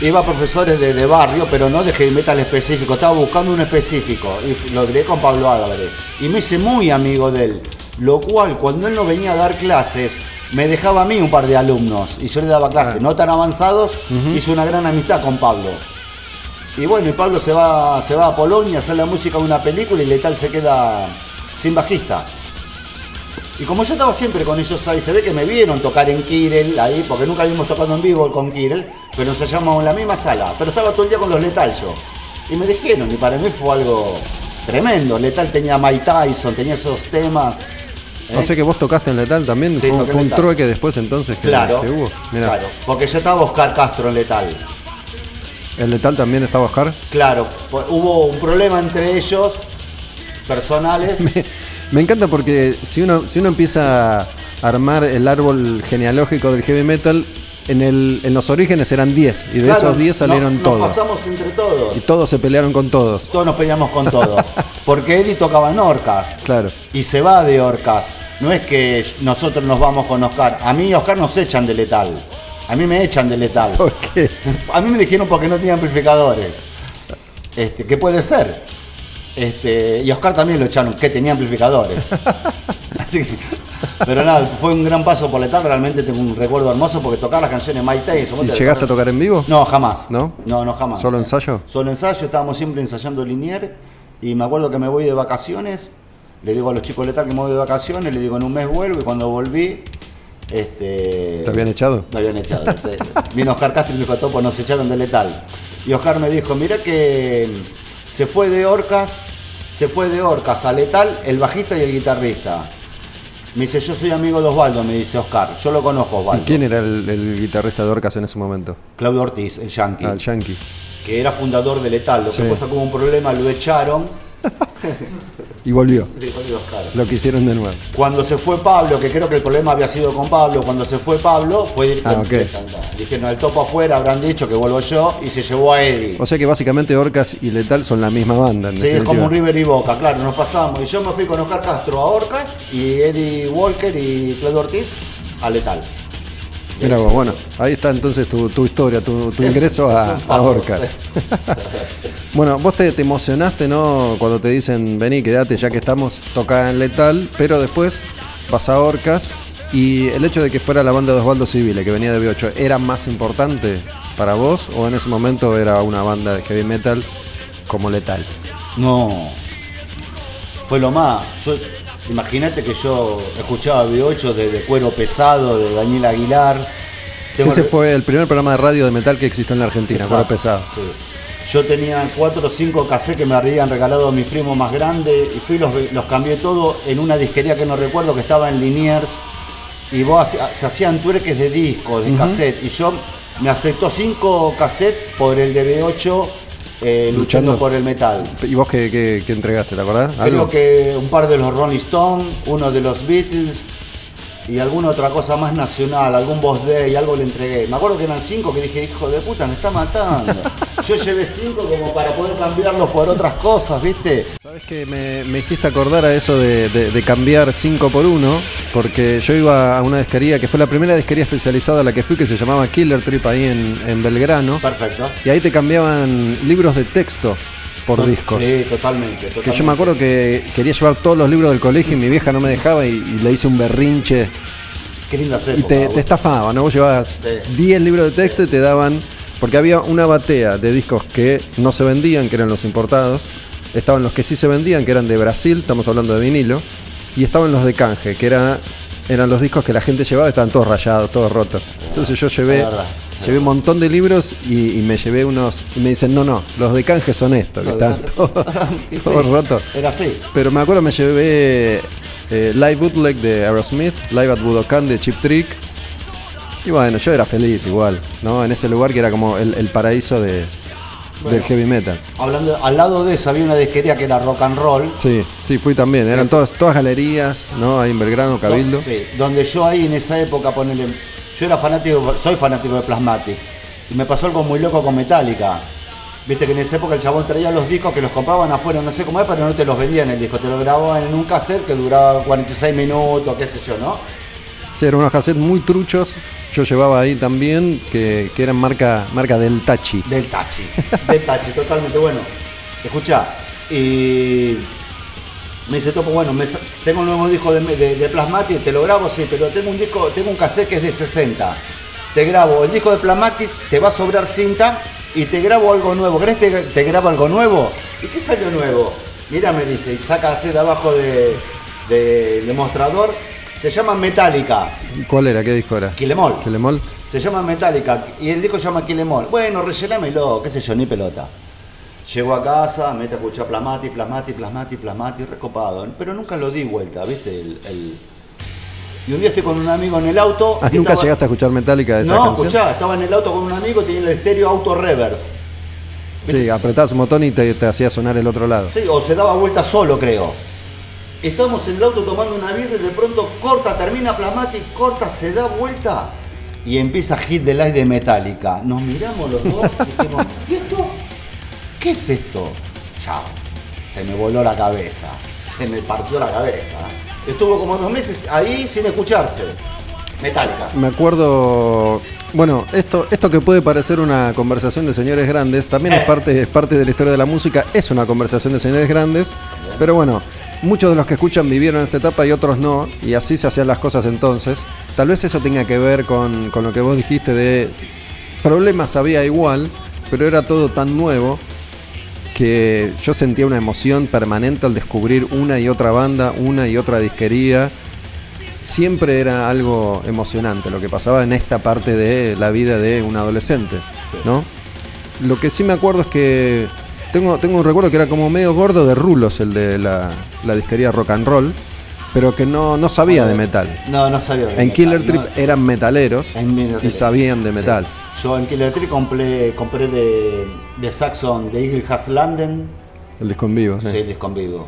iba a profesores de, de barrio, pero no de heavy metal específico. Estaba buscando un específico. Y lo diré con Pablo Álvarez. Y me hice muy amigo de él. Lo cual, cuando él no venía a dar clases, me dejaba a mí un par de alumnos. Y yo le daba clases, no tan avanzados. Hice una gran amistad con Pablo. Y bueno, y Pablo se va, se va a Polonia a hacer la música de una película y Letal se queda sin bajista. Y como yo estaba siempre con ellos ahí, se ve que me vieron tocar en Kirel, ahí, porque nunca habíamos tocado en vivo con Kirel, pero nos hallamos en la misma sala. Pero estaba todo el día con los Letal yo. Y me dijeron, y para mí fue algo tremendo. Letal tenía Mike Tyson, tenía esos temas. ¿eh? No sé que vos tocaste en Letal también. Sí, fue, un Letal. trueque después entonces que, Claro, que hubo. Mirá, claro, porque ya estaba Oscar Castro en Letal. ¿El Letal también estaba Oscar? Claro, pues, hubo un problema entre ellos, personales. Me encanta porque si uno, si uno empieza a armar el árbol genealógico del heavy metal, en, el, en los orígenes eran 10 y de Claro, esos 10 salieron no- todos. Nos pasamos entre todos. Y todos se pelearon con todos. Todos nos peleamos con todos. Porque Eddie tocaba en Orcas. Claro. Y se va de Orcas. No es que nosotros nos vamos con Oscar. A mí y Oscar nos echan de letal. A mí me echan de letal. ¿Por qué? A mí me dijeron porque no tenía amplificadores. Este, ¿Qué puede ser? Este, y Oscar también lo echaron, que tenía amplificadores. Así que, pero nada, fue un gran paso por letal. Realmente tengo un recuerdo hermoso porque tocar las canciones Mike Tyson. ¿vos ¿Y te llegaste a tocar en vivo? No, jamás. ¿No? No, no, jamás. ¿Solo ensayo? Solo ensayo, estábamos siempre ensayando Linier y me acuerdo que me voy de vacaciones, le digo a los chicos letal que me voy de vacaciones, le digo en un mes vuelvo y cuando volví, este... ¿Te habían echado? Me habían echado. Vino Oscar Castro y me dijo, Topo, nos echaron de letal. Y Oscar me dijo, mira que se fue de Orcas, se fue de Orcas a letal el bajista y el guitarrista. Me dice, yo soy amigo de Osvaldo, me dice Oscar, yo lo conozco ¿Y Osvaldo. quién era el, el guitarrista de Orcas en ese momento? Claudio Ortiz, el yankee Ah, el Yankee. que era fundador de Letal. Lo que Sí. pasa hubo un problema, lo echaron Y volvió. Sí, Oliver Oscar. Lo que hicieron de nuevo. Cuando se fue Pablo, que creo que el problema había sido con Pablo, cuando se fue Pablo, fue Ah, ok. dijeron el topo afuera, habrán dicho que vuelvo yo, y se llevó a Eddie. O sea que básicamente Orcas y Letal son la misma banda. en Sí, es como un River y Boca, claro, nos pasamos. Y yo me fui con Oscar Castro a Orcas y Eddie Walker y Claudio Ortiz a Letal. Mira vos, bueno, ahí está entonces tu, tu historia, tu, tu Es- ingreso es a. Orcas. bueno, vos te, te emocionaste, ¿no? Cuando te dicen, vení, quédate, ya que estamos tocada en Letal, pero después vas a Orcas y el hecho de que fuera la banda de Osvaldo Civile, que venía de B8, ¿era más importante para vos o en ese momento era una banda de heavy metal como Letal? No, fue lo más. Yo- Imagínate que yo escuchaba B8 de, de cuero pesado, de Daniel Aguilar. Tengo Ese re- fue el primer programa de radio de metal que existió en la Argentina, Exacto, Cuero Pesado. sí. Yo tenía cuatro o cinco cassettes que me habían regalado mis primos más grandes y fui los, los cambié todo en una disquería que no recuerdo que estaba en Liniers y vos se hacían tuerques de discos, de cassette y yo me aceptó cinco cassettes por el de B8 eh, luchando Luchando. por el metal. ¿Y vos qué, qué- qué entregaste, te acordás? Creo ¿Algo? que un par de los Rolling Stones, uno de los Beatles y alguna otra cosa más nacional, algún Boss Day, algo le entregué. Me acuerdo que eran cinco que dije, hijo de puta, me está matando. Yo llevé cinco como para poder cambiarlos por otras cosas, ¿viste? Sabes que me, me hiciste acordar a eso de, de- de cambiar 5 por 1, porque yo iba a una disquería que fue la primera disquería especializada a la que fui, que se llamaba Killer Trip ahí en, en Belgrano, Perfecto. y ahí te cambiaban libros de texto por discos. Sí, totalmente. Que yo totalmente. me acuerdo que quería llevar todos los libros del colegio y mi vieja no me dejaba y, y le hice un berrinche Qué linda y te, te estafaba, ¿no? Vos llevabas Sí. 10 libros de texto y te daban. Porque había una batea de discos que no se vendían, que eran los importados. Estaban los que sí se vendían, que eran de Brasil, estamos hablando de vinilo. Y estaban los de canje, que era, eran los discos que la gente llevaba, estaban todos rayados, todos rotos. Entonces yo llevé, llevé un montón de libros y, y me llevé unos. Y me dicen, no, no, los de canje son estos, que están todos, Y sí, todos rotos. Era así. Pero me acuerdo me llevé eh, Live Bootleg de Aerosmith, Live at Budokan de Chip Trick. Y bueno, yo era feliz igual, ¿no? En ese lugar que era como el, el paraíso de, del heavy metal. Hablando, al lado de eso había una disquería que era rock and roll. Sí, sí, fui también. Eran todas, todas galerías, ¿no? Ahí en Belgrano, Cabildo. Sí, donde yo ahí en esa época, ponele, yo era fanático, soy fanático de Plasmatics. Y me pasó algo muy loco con Metallica. Viste que en esa época el chabón traía los discos que los compraban afuera, no sé cómo es, pero no te los vendían el disco, te lo grababan en un cassette que duraba 46 minutos, qué sé yo, ¿no? Sí, eran unos cassettes muy truchos. Yo llevaba ahí también, que, que eran marca, marca del Tachi. Del Tachi, del Tachi, totalmente bueno. Escucha, y me dice Topo, bueno, tengo un nuevo disco de, de, de te lo grabo, sí, pero tengo un disco, tengo un cassette que es de 60. Te grabo el disco de Plasmatic, te va a sobrar cinta y te grabo algo nuevo. ¿Crees que te, te grabo algo nuevo? ¿Y qué salió nuevo? Mira, me dice, y saca así de abajo de, de mostrador. Se llama Metallica, ¿Cuál era? ¿Qué disco era? Kilemol. Kilemol. Se llama Metallica y el disco se llama Kilemol. Bueno, rellenámelo, qué sé yo, ni pelota. Llego a casa, mete a escuchar Plasmati, Plasmati, Plasmati, Plasmati, recopado. Pero nunca lo di vuelta, ¿viste? El, el- Y un día estoy con un amigo en el auto. Ah, ¿Nunca estaba- llegaste a escuchar Metallica de esa No, canción? escuchá, estaba en el auto con un amigo y tenía el estéreo auto reverse. Sí, apretabas un botón y te, te hacía sonar el otro lado. Sí, o se daba vuelta solo, creo. Estábamos en el auto tomando una birra y de pronto corta, termina Plasmatic, corta, se da vuelta y empieza Hit the Light de Metallica. Nos miramos los dos y dijimos, ¿y esto? ¿Qué es esto? Chao. Se me voló la cabeza. Se me partió la cabeza. Estuvo como dos meses ahí sin escucharse. Metallica. Me acuerdo. Bueno, esto, esto que puede parecer una conversación de señores grandes, también es parte, es parte de la historia de la música, es una conversación de señores grandes, pero bueno, muchos de los que escuchan vivieron esta etapa y otros no, y así se hacían las cosas entonces. Tal vez eso tenga que ver con, con lo que vos dijiste de problemas había igual, pero era todo tan nuevo que yo sentía una emoción permanente al descubrir una y otra banda, una y otra disquería siempre era algo emocionante lo que pasaba en esta parte de la vida de un adolescente, ¿no? Lo que sí me acuerdo es que tengo, tengo un recuerdo que era como medio gordo de rulos el de la, la disquería rock and roll, pero que no, no sabía de metal. No, no sabía de En metal, Killer no. Trip eran metaleros y sabían de metal. Sí. Yo en Killer Trip compré, compré de, de Saxon, de Eagle Has Landen. El disco en vivo, sí. Sí, el disco en vivo.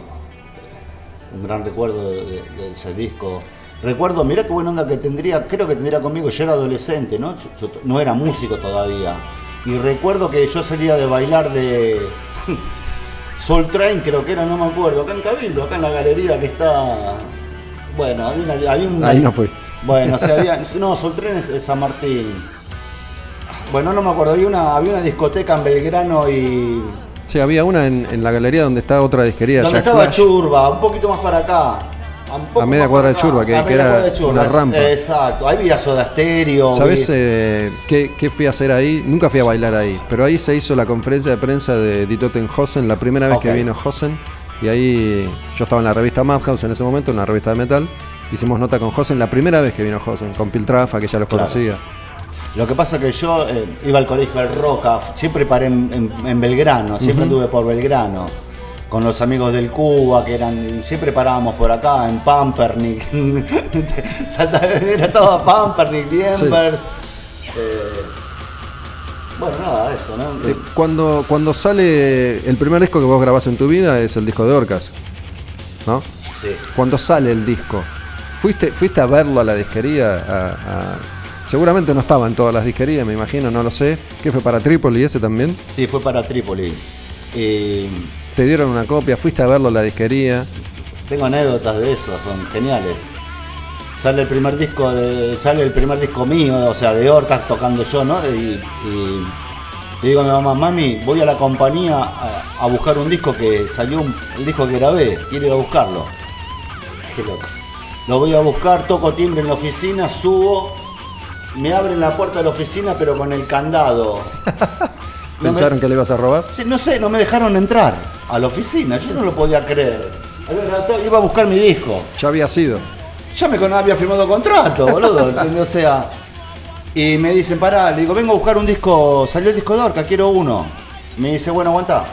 Un gran recuerdo de, de- de ese disco. Recuerdo, mirá qué buena onda que tendría, creo que tendría conmigo, yo era adolescente, ¿no? Yo- yo no era músico todavía. Y recuerdo que yo salía de bailar de Soul Train, creo que era, no me acuerdo, acá en Cabildo, acá en la galería que está. Bueno, había, un. Ahí no fui. Bueno, o sea, había. No, Soul Train es, es San Martín. Bueno, no me acuerdo, había una, había una discoteca en Belgrano y. Sí, había una en, en la galería donde está otra disquería. Donde Jack estaba Flash. Churba, un poquito más para acá. A media cuadra de Churba, que- A era Churba, una es- rampa. Exacto, ahí vi Soda Stereo. ¿Sabes eh, qué, qué fui a hacer ahí? Nunca fui a bailar ahí, pero ahí se hizo la conferencia de prensa de Die Toten Hosen, la primera vez que vino Hosen. Y ahí yo estaba en la revista Madhouse en ese momento, en la revista de metal. Hicimos nota con Hosen la primera vez que vino Hosen, con Piltrafa, que ya los Claro. conocía. Lo que pasa que yo eh, iba al colegio del Roca, siempre paré en, en- en Belgrano, siempre anduve por Belgrano. Con los amigos del Cuba, que eran. Siempre parábamos por acá, en Pampernick. Era todo Pampernick, Diembers. Eh, bueno, nada, eso, ¿no? Eh, Cuando, cuando sale el primer disco que vos grabás en tu vida es el disco de Orcas, ¿no? Sí. Cuando sale el disco, ¿fuiste, fuiste a verlo a la disquería? A- a- Seguramente no estaba en todas las disquerías, me imagino, no lo sé. ¿Qué fue para Trípoli ese también? Sí, fue para Trípoli. Y ¿Te dieron una copia? ¿Fuiste a verlo a la disquería? tengo anécdotas de eso, son geniales. Sale el primer disco de, sale el primer disco mío, o sea, de Orcas tocando yo, ¿no? Y, y le digo a mi mamá, mami, voy a la compañía a, a buscar un disco que salió, un- el disco que grabé, quiero ir a buscarlo. Qué loco. Lo voy a buscar, toco timbre en la oficina, subo, me abren la puerta de la oficina pero con el candado. No me- ¿Pensaron que le ibas a robar? Sí, no sé, no me dejaron entrar a la oficina, yo no lo podía creer. Iba a buscar mi disco. Ya había sido. Ya me había firmado contrato, boludo. o sea. Y me dicen, pará, le digo, vengo a buscar un disco, salió el disco de Orca, quiero uno. Me dice, bueno, aguanta.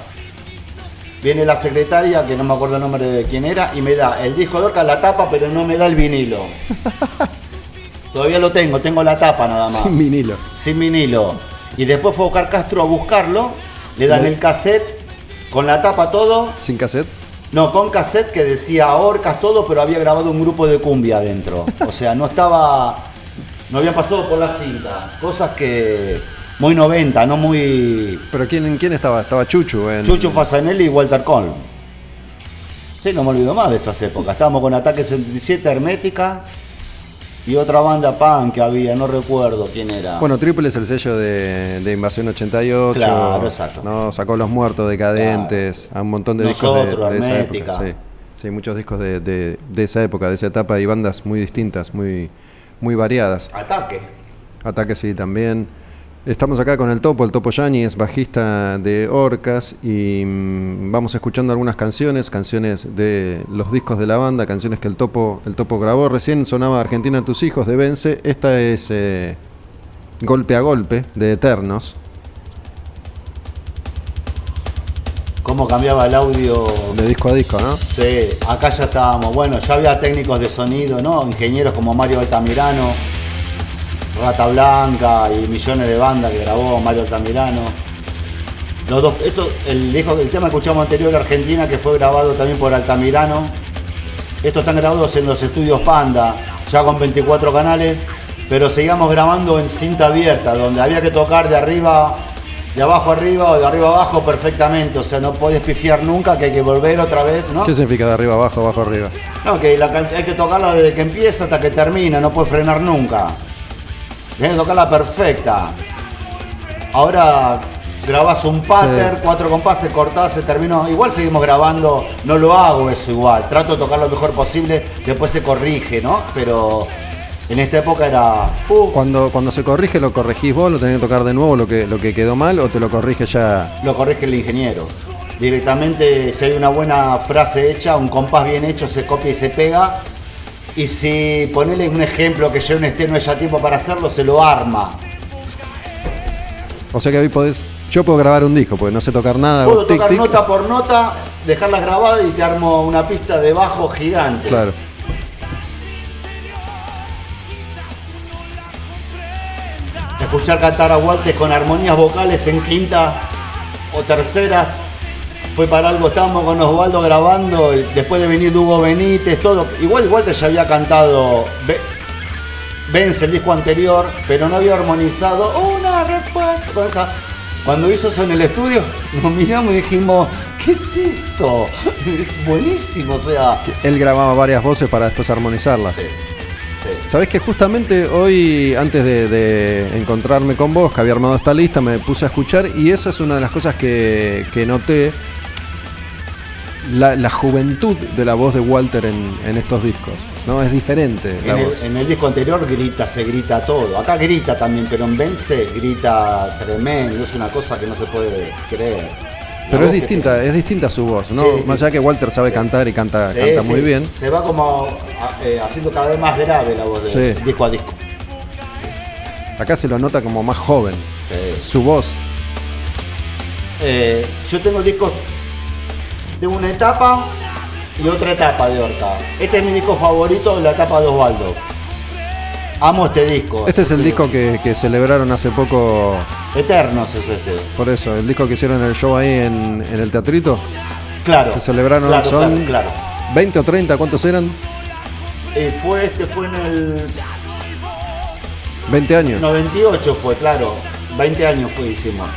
Viene la secretaria, que no me acuerdo el nombre de quién era, y me da el disco de Orca, la tapa, pero no me da el vinilo. Todavía lo tengo, tengo la tapa nada más. Sin vinilo. Sin vinilo. Y después fue a buscar Castro a buscarlo, le dan el cassette, con la tapa todo, ¿Sin cassette? no, con cassette que decía Orcas todo, pero había grabado un grupo de cumbia adentro. O sea, no estaba. No había pasado por la cinta. Cosas que. Muy 90, no muy. ¿Pero quién, quién estaba? Estaba Chuchu en... Chucho Fasanelli y Walter Colm. Sí, no me olvido más de esas épocas. Estábamos con Ataque 77, Hermética y otra banda punk que había, no recuerdo quién era. Bueno, Triple es el sello de, de Invasión 88. Claro, exacto. ¿no? Sacó Los Muertos Decadentes, a un montón de discos de- esa época. Sí. Sí, muchos discos de, de- de esa época, de esa etapa y bandas muy distintas, muy, muy variadas. Ataque. Ataque sí también. Estamos acá con el Topo, el Topo Yani es bajista de Orcas y mm, vamos escuchando algunas canciones, canciones de los discos de la banda, canciones que el Topo, el Topo grabó. Recién sonaba Argentina tus hijos de Vence, esta es eh, Golpe a Golpe de Eternos. ¿Cómo cambiaba el audio? De disco a disco, ¿no? Sí, acá ya estábamos. Bueno, ya había técnicos de sonido, ¿no? Ingenieros como Mario Altamirano, Rata Blanca y millones de bandas que grabó Mario Altamirano. Los dos, esto, el, disco, el tema que escuchamos anterior, Argentina, que fue grabado también por Altamirano. Estos están grabados en los estudios Panda, ya con 24 canales, pero seguíamos grabando en cinta abierta, donde había que tocar de arriba, de abajo arriba o de arriba abajo perfectamente. O sea, no podés pifiar nunca, que hay que volver otra vez, ¿no? ¿Qué significa de arriba abajo, abajo arriba? No, que la hay que tocarla desde que empieza hasta que termina, no puede frenar nunca. Tienes que tocarla perfecta. Ahora grabás un pattern, Sí. cuatro compases, cortás, se terminó. Igual seguimos grabando, no lo hago eso igual. Trato de tocar lo mejor posible, después se corrige, ¿no? Pero en esta época era. uh, Cuando, cuando se corrige, ¿lo corregís vos? ¿Lo tenés que tocar de nuevo lo que, lo que quedó mal o te lo corrige ya? lo corrige el ingeniero. Directamente, si hay una buena frase hecha, un compás bien hecho, se copia y se pega. Y si ponele un ejemplo que yo un esté no haya tiempo para hacerlo, se lo arma. O sea que hoy podés... Yo puedo grabar un disco, porque no sé tocar nada. Puedo tic, tocar tic. nota por nota, dejarlas grabadas y te armo una pista de bajo gigante. Claro. Escuchar cantar a con armonías vocales en quinta o tercera. Fue para algo, estábamos con Osvaldo grabando, y después de venir Hugo Benítez, todo. Igual Walter ya había cantado Ve- Vence el disco anterior, pero no había armonizado una respuesta con esa. Cuando hizo eso en el estudio, nos miramos y dijimos, ¿qué es esto? Es buenísimo, o sea. Él grababa varias voces para después armonizarlas. Sí, sí. Sabés que justamente hoy, antes de, de encontrarme con vos, que había armado esta lista, me puse a escuchar y esa es una de las cosas que, que noté. La, la juventud de la voz de Walter en, en estos discos. ¿no? Es diferente la En el, voz. en el disco anterior grita, se grita todo. Acá grita también, pero en Vence grita tremendo. Es una cosa que no se puede creer. La Pero es distinta, tiene. es distinta su voz, ¿no? Sí, Más allá que Walter sabe cantar y canta, Sí, canta muy bien. Se va como eh, haciendo cada vez más grave la voz de disco a disco. Acá se lo nota como más joven. Su voz. Eh, yo tengo discos de una etapa y otra etapa de Orca. Este es mi disco favorito, la etapa de Osvaldo. Amo este disco. Este es el disco que, que celebraron hace poco, Eternos es este. por eso, el disco que hicieron el show ahí en, en el teatrito. Claro. Que celebraron, claro, son Claro, claro. 20 o 30, ¿cuántos eran? Eh, fue este, fue en el 20 años. 98 fue, claro. 20 años fue, hicimos.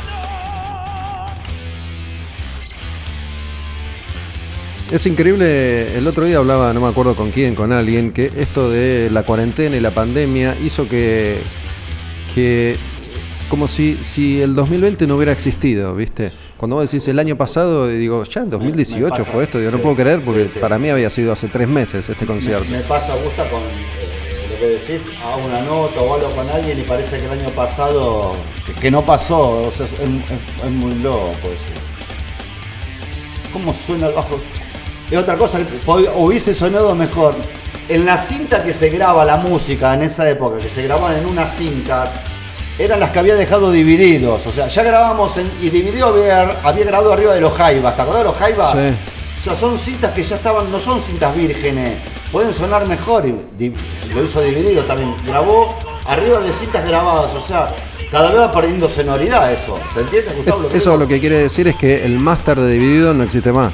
Es increíble, el otro día hablaba, no me acuerdo con quién, con alguien, que esto de la cuarentena y la pandemia hizo que, que como si, si el 2020 no hubiera existido, ¿viste? Cuando vos decís el año pasado, digo, ya en 2018 pasa, fue esto, digo, no puedo creer porque sí, sí. para mí había sido hace tres meses este concierto. Me pasa, gusta con eh, lo que decís, hago una nota o hablo con alguien y parece que el año pasado, que, que no pasó, o sea, es, es- es muy loco eso. ¿Cómo suena el bajo? Es otra cosa, que hubiese sonado mejor. En la cinta que se graba la música en esa época, que se grababan en una cinta, eran las que había dejado divididos. O sea, ya grabamos en, y dividido había, había grabado arriba de los Jaivas. ¿Te acordás de los Jaivas? Sí. O sea, son cintas que ya estaban, no son cintas vírgenes, pueden sonar mejor. Y di- lo hizo dividido también. Grabó arriba de cintas grabadas, o sea, cada vez va perdiendo sonoridad eso. ¿Se entiende, Gustavo? lo que Eso digo? lo que quiere decir es que el máster de dividido no existe más.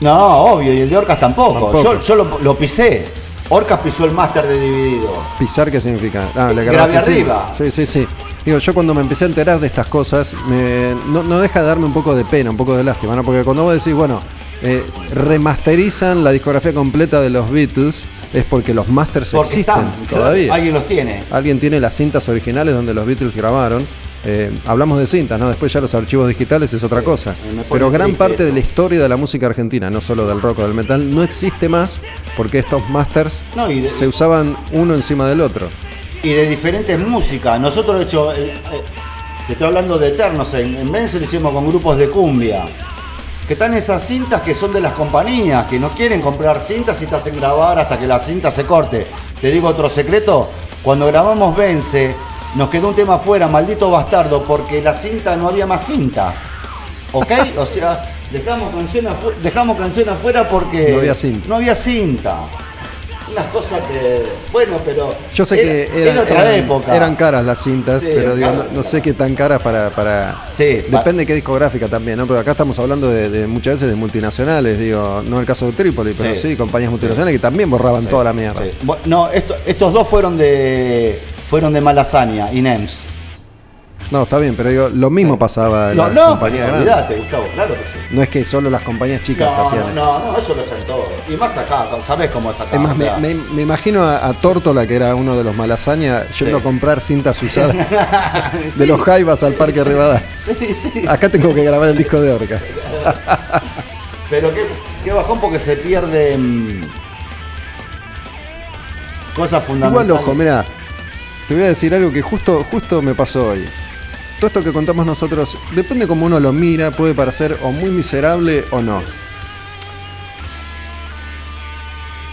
No, obvio, y el de Orcas tampoco. Tampoco. Yo, yo lo, lo pisé. Orcas pisó el máster de dividido. Pisar, ¿qué significa? Ah, grabás encima. arriba. Sí, sí, sí. Digo, yo cuando me empecé a enterar de estas cosas, me- no, no deja de darme un poco de pena, un poco de lástima, ¿no? Porque cuando vos decís, bueno, eh, remasterizan la discografía completa de los Beatles, es porque los masters Porque existen están, todavía. Alguien los tiene. Alguien tiene las cintas originales donde los Beatles grabaron. Eh, hablamos de cintas, ¿no? Después ya los archivos digitales es otra cosa. Pero gran triste parte de la historia de la música argentina, no solo del rock o del metal, no existe más porque estos masters No, y de- se usaban uno encima del otro. y de diferentes músicas. Nosotros, de hecho, el- eh, te estoy hablando de Eternos, en, en Vence lo hicimos con grupos de cumbia. Que están esas cintas que son de las compañías, que no quieren comprar cintas y te hacen grabar hasta que la cinta se corte. Te digo otro secreto, cuando grabamos Vence, nos quedó un tema afuera, maldito bastardo, porque la cinta no había más cinta. ¿Ok? O sea, dejamos canción, afu- dejamos canción afuera porque No había cinta. No había cinta. Unas cosas que, bueno, pero... Yo sé era- que eran, era otra eran- época. eran caras las cintas, Sí, pero digo, no, no sé qué tan caras para... para... Sí, Depende de qué discográfica también, ¿no? Pero acá estamos hablando de, de muchas veces de multinacionales, digo, no el caso de Trípoli, pero sí, Sí. compañías multinacionales que también borraban toda la mierda. No, esto- estos dos fueron de fueron de Malasaña, INEMS. No, está bien, pero digo, lo mismo pasaba en No, las no, compañías pero olvídate, Gustavo, claro que sí. No es que solo las compañías chicas No, hacían. no, no, eso lo hacen todos. Y más acá, ¿sabés cómo es acá? Es más, O sea, me, me- me imagino a, a Tórtola, que era uno de los malasaña, yendo Sí. a comprar cintas usadas de los Jaivas al Parque Rivadavia. Sí, sí. Acá tengo que grabar el disco de Orca. Pero qué, qué bajón porque se pierden cosas Igual, fundamentales. ojo, mira, te voy a decir algo que justo, justo me pasó hoy. Todo esto que contamos nosotros, depende cómo uno lo mira, puede parecer o muy miserable o no.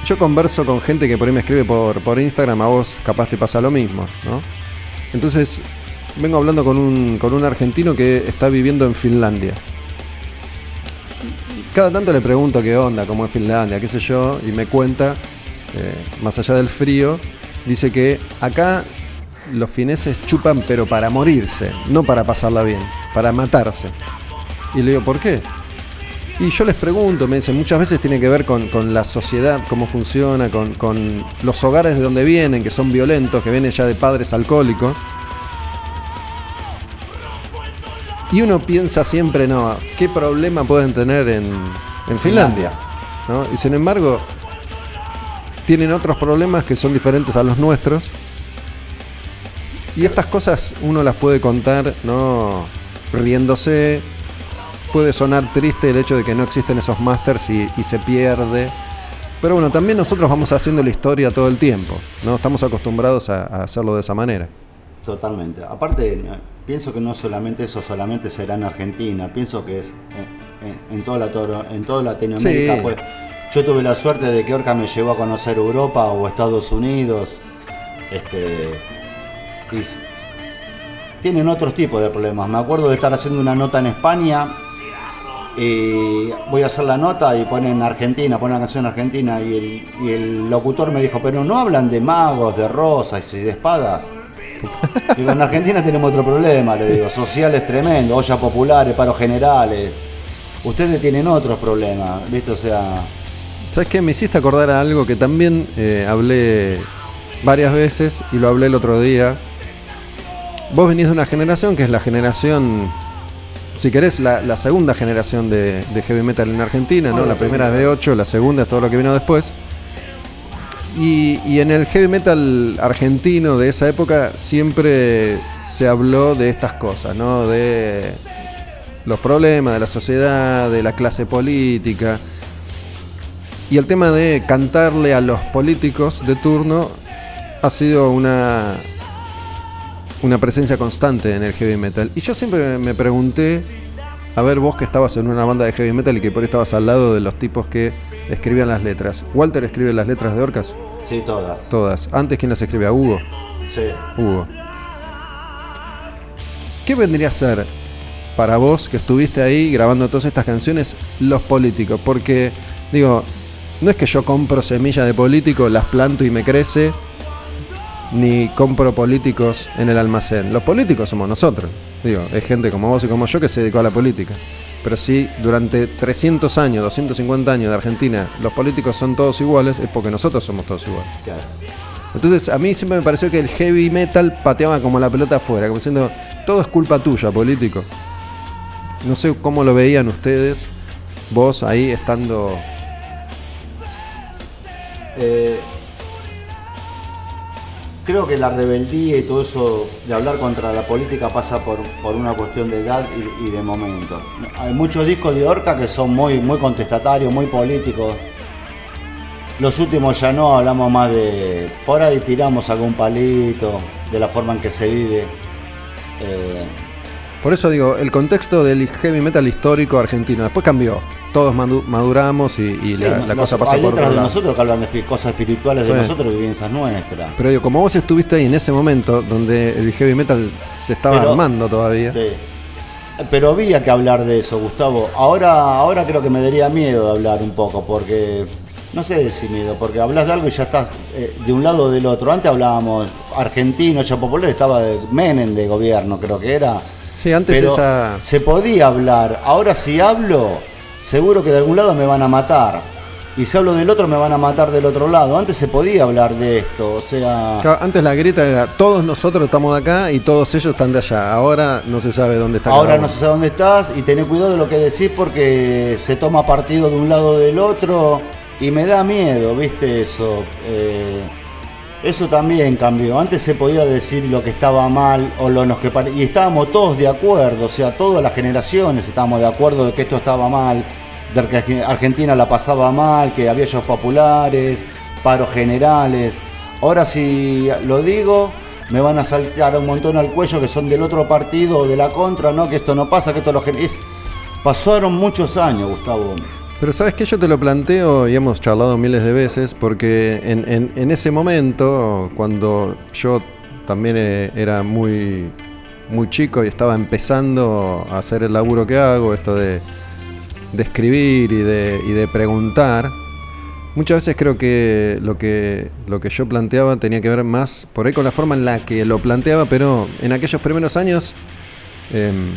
Yo converso con gente que por ahí me escribe por, por Instagram, a vos capaz te pasa lo mismo, ¿no? Entonces, vengo hablando con un, con un argentino que está viviendo en Finlandia. Cada tanto le pregunto qué onda, cómo es Finlandia, qué sé yo, y me cuenta, eh, más allá del frío, dice que acá los fineses chupan pero para morirse, no para pasarla bien, para matarse. Y le digo, ¿por qué? Y yo les pregunto, me dicen, muchas veces tiene que ver con, con la sociedad, cómo funciona, con, con los hogares de donde vienen, que son violentos, que vienen ya de padres alcohólicos. Y uno piensa siempre, no, ¿qué problema pueden tener en, en Finlandia? ¿no? Y sin embargo, tienen otros problemas que son diferentes a los nuestros. Y estas cosas uno las puede contar, ¿no? Riéndose. Puede sonar triste el hecho de que no existen esos masters y, y se pierde. Pero bueno, también nosotros vamos haciendo la historia todo el tiempo, ¿no? Estamos acostumbrados a, a hacerlo de esa manera. Totalmente. Aparte, eh, pienso que no solamente eso solamente será en Argentina, pienso que es en, en- en toda, la, toro- en toda Latinoamérica. Sí. Pues, yo tuve la suerte de que Orca me llevó a conocer Europa o Estados Unidos. Este, y tienen otros tipos de problemas. Me acuerdo de estar haciendo una nota en España y voy a hacer la nota y ponen Argentina, ponen la canción Argentina y el, locutor me dijo, pero no hablan de magos, de rosas y de espadas. Digo, en Argentina tenemos otro problema, le digo, sociales tremendo, ollas populares, paros generales. Ustedes tienen otros problemas, ¿viste? O sea, ¿Sabes qué? Me hiciste acordar a algo que también eh, hablé varias veces y lo hablé el otro día. Vos venís de una generación que es la generación, si querés, la, la segunda generación de, de heavy metal en Argentina, ¿no? La primera es segunda. B8, la segunda es todo lo que vino después. Y, y en el heavy metal argentino de esa época siempre se habló de estas cosas, ¿no? De los problemas de la sociedad, de la clase política. Y el tema de cantarle a los políticos de turno ha sido una, una presencia constante en el heavy metal. Y yo siempre me pregunté, a ver vos que estabas en una banda de heavy metal y que por ahí estabas al lado de los tipos que escribían las letras. ¿Walter escribe las letras de Orcas? sí, todas. Todas. Antes, ¿quién las escribe? ¿A Hugo? Sí. Hugo. ¿Qué vendría a ser para vos que estuviste ahí grabando todas estas canciones los políticos? Porque, digo, no es que yo compro semillas de político, las planto y me crece, ni compro políticos en el almacén. Los políticos somos nosotros. Digo, es gente como vos y como yo que se dedicó a la política. Pero si durante 300 años, 250 años de Argentina, los políticos son todos iguales, es porque nosotros somos todos iguales. Claro. Entonces a mí siempre me pareció que el heavy metal pateaba como la pelota afuera, como diciendo, todo es culpa tuya, político. No sé cómo lo veían ustedes, vos ahí estando... Eh, creo que la rebeldía y todo eso de hablar contra la política pasa por, por una cuestión de edad y, de momento. Hay muchos discos de Orca que son muy, muy contestatarios, muy políticos. Los últimos ya no, hablamos más de... Por ahí tiramos algún palito, de la forma en que se vive. Eh, Por eso digo, el contexto del heavy metal histórico argentino después cambió. Todos madu- maduramos y, y sí, la, cosa pasa hay por otro de lado. nosotros que hablan de cosas espirituales Sí. de nosotros vivencias nuestras. Pero digo, como vos estuviste ahí en ese momento donde el heavy metal se estaba Pero- armando todavía. Sí. Pero había que hablar de eso, Gustavo. Ahora, ahora creo que me daría miedo de hablar un poco, porque no sé si miedo, porque hablas de algo y ya estás eh, de un lado o del otro. Antes hablábamos argentino, ya popular, estaba de Menem de gobierno, creo que era. Sí, antes Pero esa... se podía hablar. Ahora si hablo, seguro que de algún lado me van a matar. Y si hablo del otro, me van a matar del otro lado. Antes se podía hablar de esto, o sea... Antes la grita era, todos nosotros estamos de acá y todos ellos están de allá. Ahora no se sabe dónde está Ahora no sé dónde estás y tené cuidado de lo que decís porque se toma partido de un lado o del otro y me da miedo, ¿viste eso? Eh, eso también cambió. Antes se podía decir lo que estaba mal o lo nos que y estábamos todos de acuerdo, o sea, todas las generaciones estábamos de acuerdo de que esto estaba mal, de que Argentina la pasaba mal, que había ellos populares, paros generales. Ahora si lo digo, me van a saltar un montón al cuello que son del otro partido o de la contra, ¿no? Que esto no pasa, que esto lo es- Pasaron muchos años, Gustavo. Pero sabes que yo te lo planteo y hemos charlado miles de veces porque en, ese momento, cuando yo también eh, era muy, muy chico y estaba empezando a hacer el laburo que hago, esto de, de escribir y de, y de preguntar, muchas veces creo que lo, que lo que yo planteaba tenía que ver más por ahí con la forma en la que lo planteaba, pero en aquellos primeros años... em,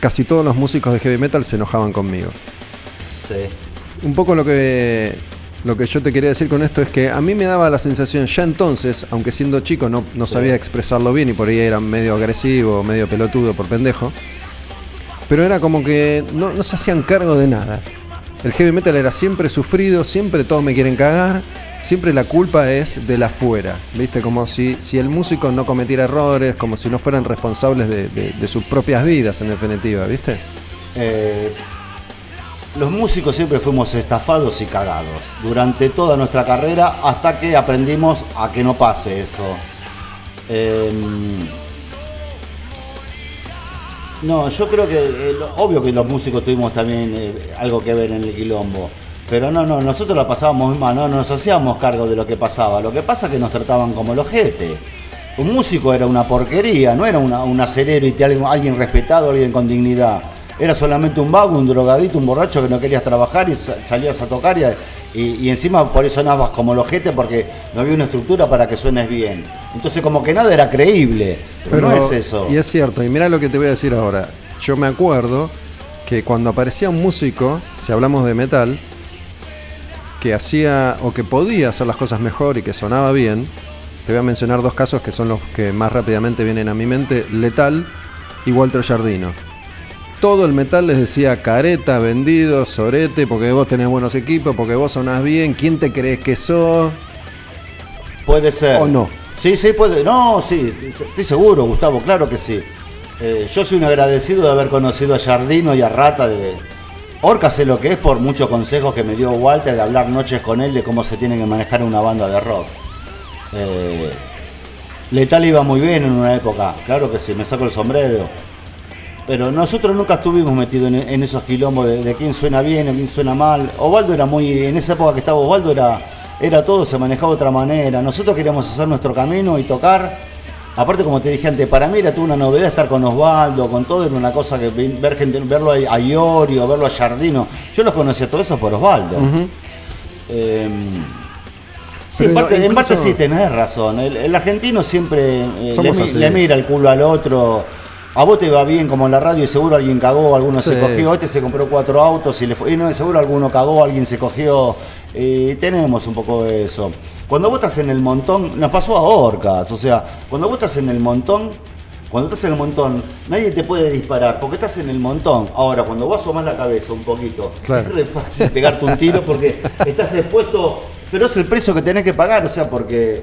casi todos los músicos de heavy metal se enojaban conmigo. Sí. Un poco lo que, lo que yo te quería decir con esto es que a mí me daba la sensación ya entonces, aunque siendo chico no, no sabía expresarlo bien y por ahí era medio agresivo, medio pelotudo por pendejo, pero era como que no, no se hacían cargo de nada. El heavy metal era siempre sufrido, siempre todos me quieren cagar, siempre la culpa es de la afuera, ¿viste? Como si, si el músico no cometiera errores, como si no fueran responsables de, de- de sus propias vidas, en definitiva, ¿viste? Eh, los músicos siempre fuimos estafados y cagados durante toda nuestra carrera hasta que aprendimos a que no pase eso. Eh, no, yo creo que, eh, obvio que los músicos tuvimos también eh, algo que ver en el quilombo. Pero no, no, nosotros la pasábamos mal, no nos hacíamos cargo de lo que pasaba. Lo que pasa es que nos trataban como los jete. Un músico era una porquería, no era una, un acerero y alguien, alguien respetado, alguien con dignidad. Era solamente un vago, un drogadito, un borracho que no querías trabajar y sa- salías a tocar y, y- encima por eso sonabas como los jete porque no había una estructura para que suenes bien. Entonces como que nada era creíble, pero, no es eso. Y es cierto, y mira lo que te voy a decir ahora. Yo me acuerdo que cuando aparecía un músico, si hablamos de metal, que hacía o que podía hacer las cosas mejor y que sonaba bien, te voy a mencionar dos casos que son los que más rápidamente vienen a mi mente, Letal y Walter Jardino. Todo el metal les decía careta, vendido, sorete, porque vos tenés buenos equipos, porque vos sonás bien, ¿quién te crees que sos? Puede ser. ¿O no? Sí, sí, puede. No, sí, estoy seguro, Gustavo, claro que sí. Eh, yo soy un agradecido de haber conocido a Jardino y a Rata de. Orca sé lo que es por muchos consejos que me dio Walter de hablar noches con él de cómo se tiene que manejar una banda de rock. Eh, Letal iba muy bien en una época, claro que sí, me saco el sombrero. Pero nosotros nunca estuvimos metidos en, en esos quilombos de, de quién suena bien o quién suena mal. Osvaldo era muy. En esa época que estaba Osvaldo era, era todo, se manejaba de otra manera. Nosotros queríamos hacer nuestro camino y tocar. Aparte, como te dije antes, para mí era toda una novedad estar con Osvaldo, con todo, era una cosa que ver gente, verlo a, a Iorio, verlo a Jardino. Yo los conocía todo eso por Osvaldo. Eh, Sí, en parte, en incluso- parte sí tenés razón. El, el argentino siempre eh, le mira el culo al otro. A vos te va bien como en la radio y seguro alguien cagó, alguno se cogió, este se compró cuatro autos y le fue. Y no, seguro alguno cagó, alguien se cogió. Y tenemos un poco de eso. Cuando vos estás en el montón, nos pasó a Orcas, o sea, cuando vos estás en el montón, cuando estás en el montón, nadie te puede disparar porque estás en el montón. Ahora, cuando vos asomás la cabeza un poquito, Claro. es re fácil pegarte un tiro porque estás expuesto, pero es el precio que tenés que pagar, o sea, porque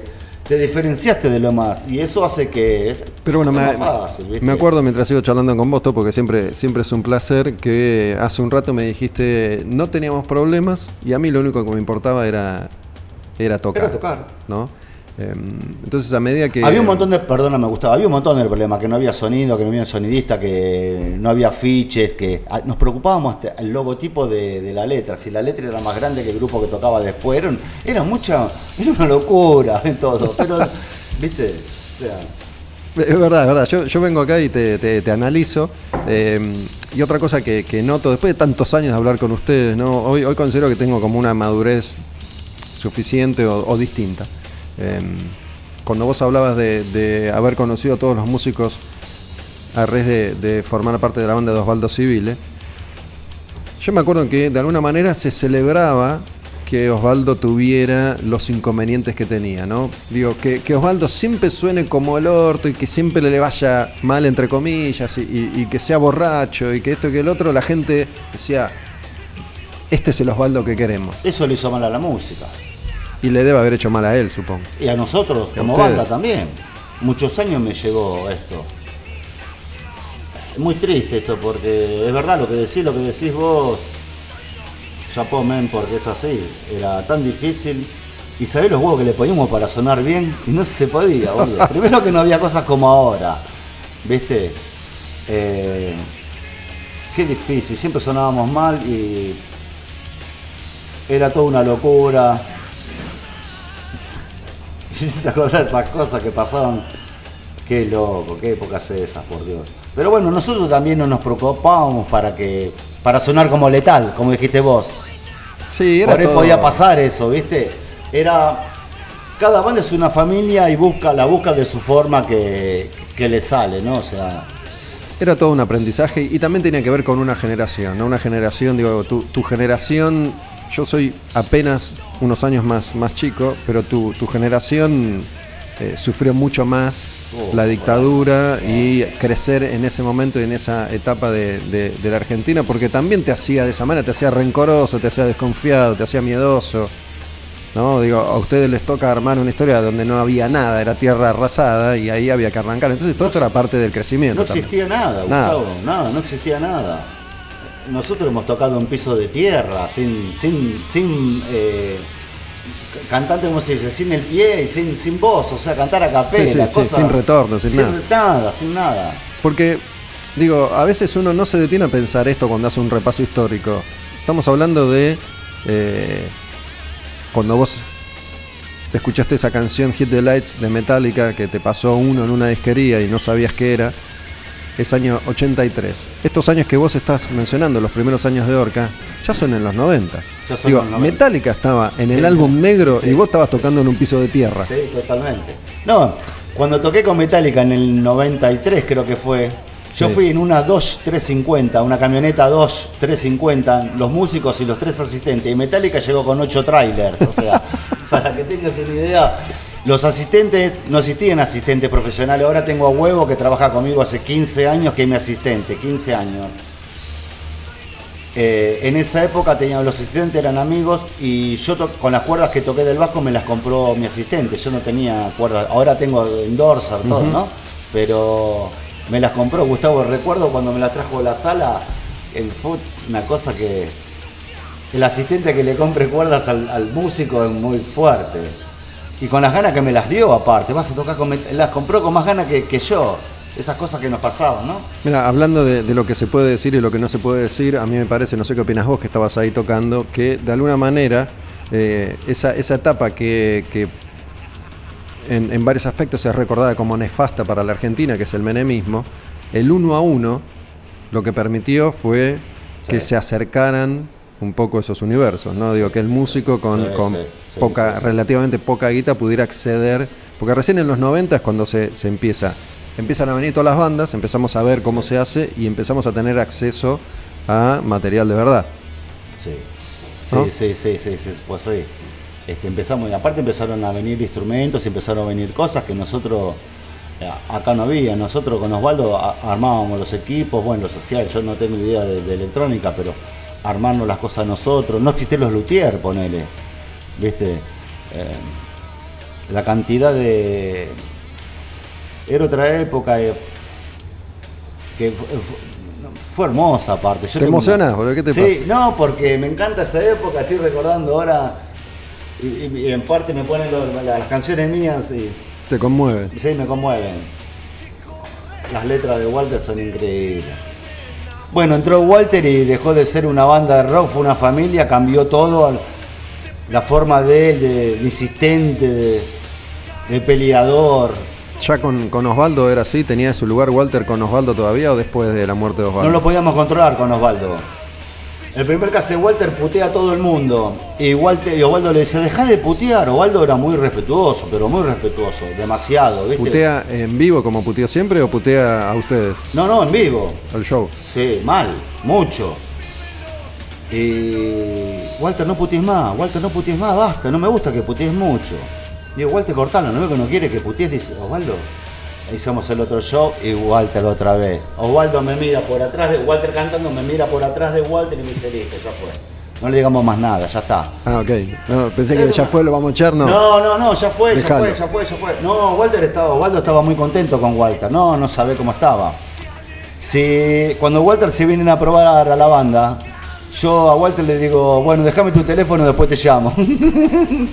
te diferenciaste de lo más y eso hace que es Pero bueno, me, fácil, ¿viste? me acuerdo mientras sigo charlando con vos, porque siempre, siempre es un placer, que hace un rato me dijiste, no teníamos problemas y a mí lo único que me importaba era, era tocar. Era tocar. ¿no? Em, entonces a medida que... Había un montón de, perdona, me gustaba, había un montón de problemas, que no había sonido, que no había sonidista, que no había fiches, que ah, nos preocupábamos el logotipo de, de la letra, si la letra era más grande que el grupo que tocaba después, era, era mucha, era una locura en todo, pero, viste, o sea, Es verdad, es verdad. Yo, yo vengo acá y te, te- te analizo. eh, y otra cosa que, que noto, después de tantos años de hablar con ustedes, ¿no? hoy, hoy considero que tengo como una madurez suficiente o, o distinta. Eh, cuando vos hablabas de, haber conocido a todos los músicos a raíz de, formar parte de la banda de Osvaldo Civile, yo me acuerdo que de alguna manera se celebraba que Osvaldo tuviera los inconvenientes que tenía, ¿no? Digo, que, Osvaldo siempre suene como el orto y que siempre le vaya mal, entre comillas, y, y- y que sea borracho y que esto y que el otro, la gente decía, este es el Osvaldo que queremos. eso le hizo mal a la música. Y le debe haber hecho mal a él, supongo. Y a nosotros, Y como ustedes. banda también. Muchos años me llegó esto. Es muy triste esto, porque es verdad lo que decís, lo que decís vos. Chapó, men, porque es así. Era tan difícil. Y sabés los huevos que le poníamos para sonar bien. Y no se podía, boludo. Primero que no había cosas como ahora. ¿Viste? Eh, qué difícil. Siempre sonábamos mal y. Era toda una locura. Esas cosas que pasaban, qué loco, qué épocas esas, por Dios. Pero bueno, nosotros también no nos preocupábamos para que para sonar como letal, como dijiste vos. Sí, era Por ahí todo- podía pasar eso, ¿viste? Era cada banda es una familia y busca la busca de su forma que, que le sale, ¿no? O sea, Era todo un aprendizaje y también tenía que ver con una generación, ¿no? Una generación, digo, tu, tu generación, yo soy apenas unos años más, más chico, pero tu, tu generación eh, sufrió mucho más Oh, la dictadura y crecer en ese momento y en esa etapa de, de- de la Argentina, porque también te hacía de esa manera, te hacía rencoroso, te hacía desconfiado, te hacía miedoso. ¿no? Digo, a ustedes les toca armar una historia donde no había nada, era tierra arrasada y ahí había que arrancar. Entonces todo esto era parte del crecimiento. No existía nada, Nada. Gustavo, nada, no existía nada. Nosotros hemos tocado un piso de tierra, sin, sin, sin eh, cantante, como se dice, sin el pie y sin, sin voz, o sea, cantar a capela, Sí, sí, sí, cosas- sin retorno, sin nada. nada, sin nada. Porque, digo, a veces uno no se detiene a pensar esto cuando hace un repaso histórico. Estamos hablando de eh, cuando vos escuchaste esa canción Hit the Lights de Metallica que te pasó uno en una disquería y no sabías qué era. Es año 83. Estos años que vos estás mencionando, los primeros años de Orca, ya son en los 90. Ya son Digo, los 90. Metallica estaba en el álbum negro sí. y vos estabas tocando en un piso de tierra. Sí, totalmente. No, cuando toqué con Metallica en el 93 creo que fue, yo Sí. fui en una Dodge 350, una camioneta Dodge 350, los músicos y los tres asistentes, y Metallica llegó con ocho trailers, o sea, para que tengas una idea. Los asistentes, no existían asistentes profesionales, ahora tengo a Huevo que trabaja conmigo hace 15 años, que es mi asistente, 15 años. Eh, en esa época tenía, los asistentes eran amigos y yo to- con las cuerdas que toqué del vasco me las compró mi asistente. Yo no tenía cuerdas, ahora tengo endorser, todo, ¿no? Pero me las compró Gustavo. Recuerdo cuando me las trajo a la sala, el fue una cosa que el asistente que le compre cuerdas al, al músico es muy fuerte. Y con las ganas que me las dio aparte, vas a tocar con las compró con más ganas que, que yo. Esas cosas que nos pasaban, ¿no? Mira, hablando de, de lo que se puede decir y lo que no se puede decir, a mí me parece, no sé qué opinas vos que estabas ahí tocando, que de alguna manera eh, esa, esa etapa que, que en, en varios aspectos es recordada como nefasta para la Argentina, que es el menemismo, el uno a uno lo que permitió fue que se acercaran un poco esos universos, ¿no? Digo, que el músico con, Sí, con sí, sí, poca, relativamente poca guita pudiera acceder, porque recién en los 90 es cuando se, se empieza, empiezan a venir todas las bandas, empezamos a ver cómo se hace y empezamos a tener acceso a material de verdad. Sí, ¿No? sí, sí, sí, sí, sí, pues sí. Este, empezamos, y aparte empezaron a venir instrumentos, empezaron a venir cosas que nosotros eh, acá no había. Nosotros con Osvaldo armábamos los equipos, bueno, los sociales, yo no tengo idea de, de electrónica, pero armarnos las cosas nosotros. No existían los luthier, ponele. ¿Viste? Eh, la cantidad de. Era otra época eh, que fu- fue hermosa aparte. Yo ¿Te una-? ¿Qué te sí, no, porque me encanta esa época, estoy recordando ahora, y, y- y en parte me ponen lo- las canciones mías y Te conmueve. sí, me conmueven. Las letras de Walter son increíbles. Bueno, entró Walter y dejó de ser una banda de rock, fue una familia, cambió todo, la forma de él, de, de insistente, de, de peleador. ¿Ya con, con Osvaldo era así? ¿Tenía su lugar Walter con Osvaldo todavía o después de la muerte de Osvaldo? No lo podíamos controlar con Osvaldo. El primer hace Walter putea a todo el mundo. Y, Walter, y Osvaldo le dice, deja de putear. Osvaldo era muy respetuoso, pero muy respetuoso, demasiado, ¿viste? ¿Putea en vivo como puteó siempre o putea a ustedes, No, no, en vivo. al show? Sí, mal, mucho. Y Walter, no putees más, Walter, no putees más, basta, no me gusta que putees mucho. Digo, Walter, cortalo, no veo que no quiere que putees, dice, Osvaldo. Hicimos el otro show y Walter otra vez. Osvaldo me mira por atrás de Walter cantando, me mira por atrás de Walter y me dice, listo, ya fue. No le digamos más nada, ya está. Ah, ok. No, pensé que ya fue, lo vamos a echar, no. No, no, no, ya fue, ya fue, ya fue, ya fue. No, Walter estaba, Waldo estaba muy contento con Walter. No, no sabe cómo estaba. Si, cuando Walter se vienen a probar a la banda, yo a Walter le digo, bueno, déjame tu teléfono, después te llamo.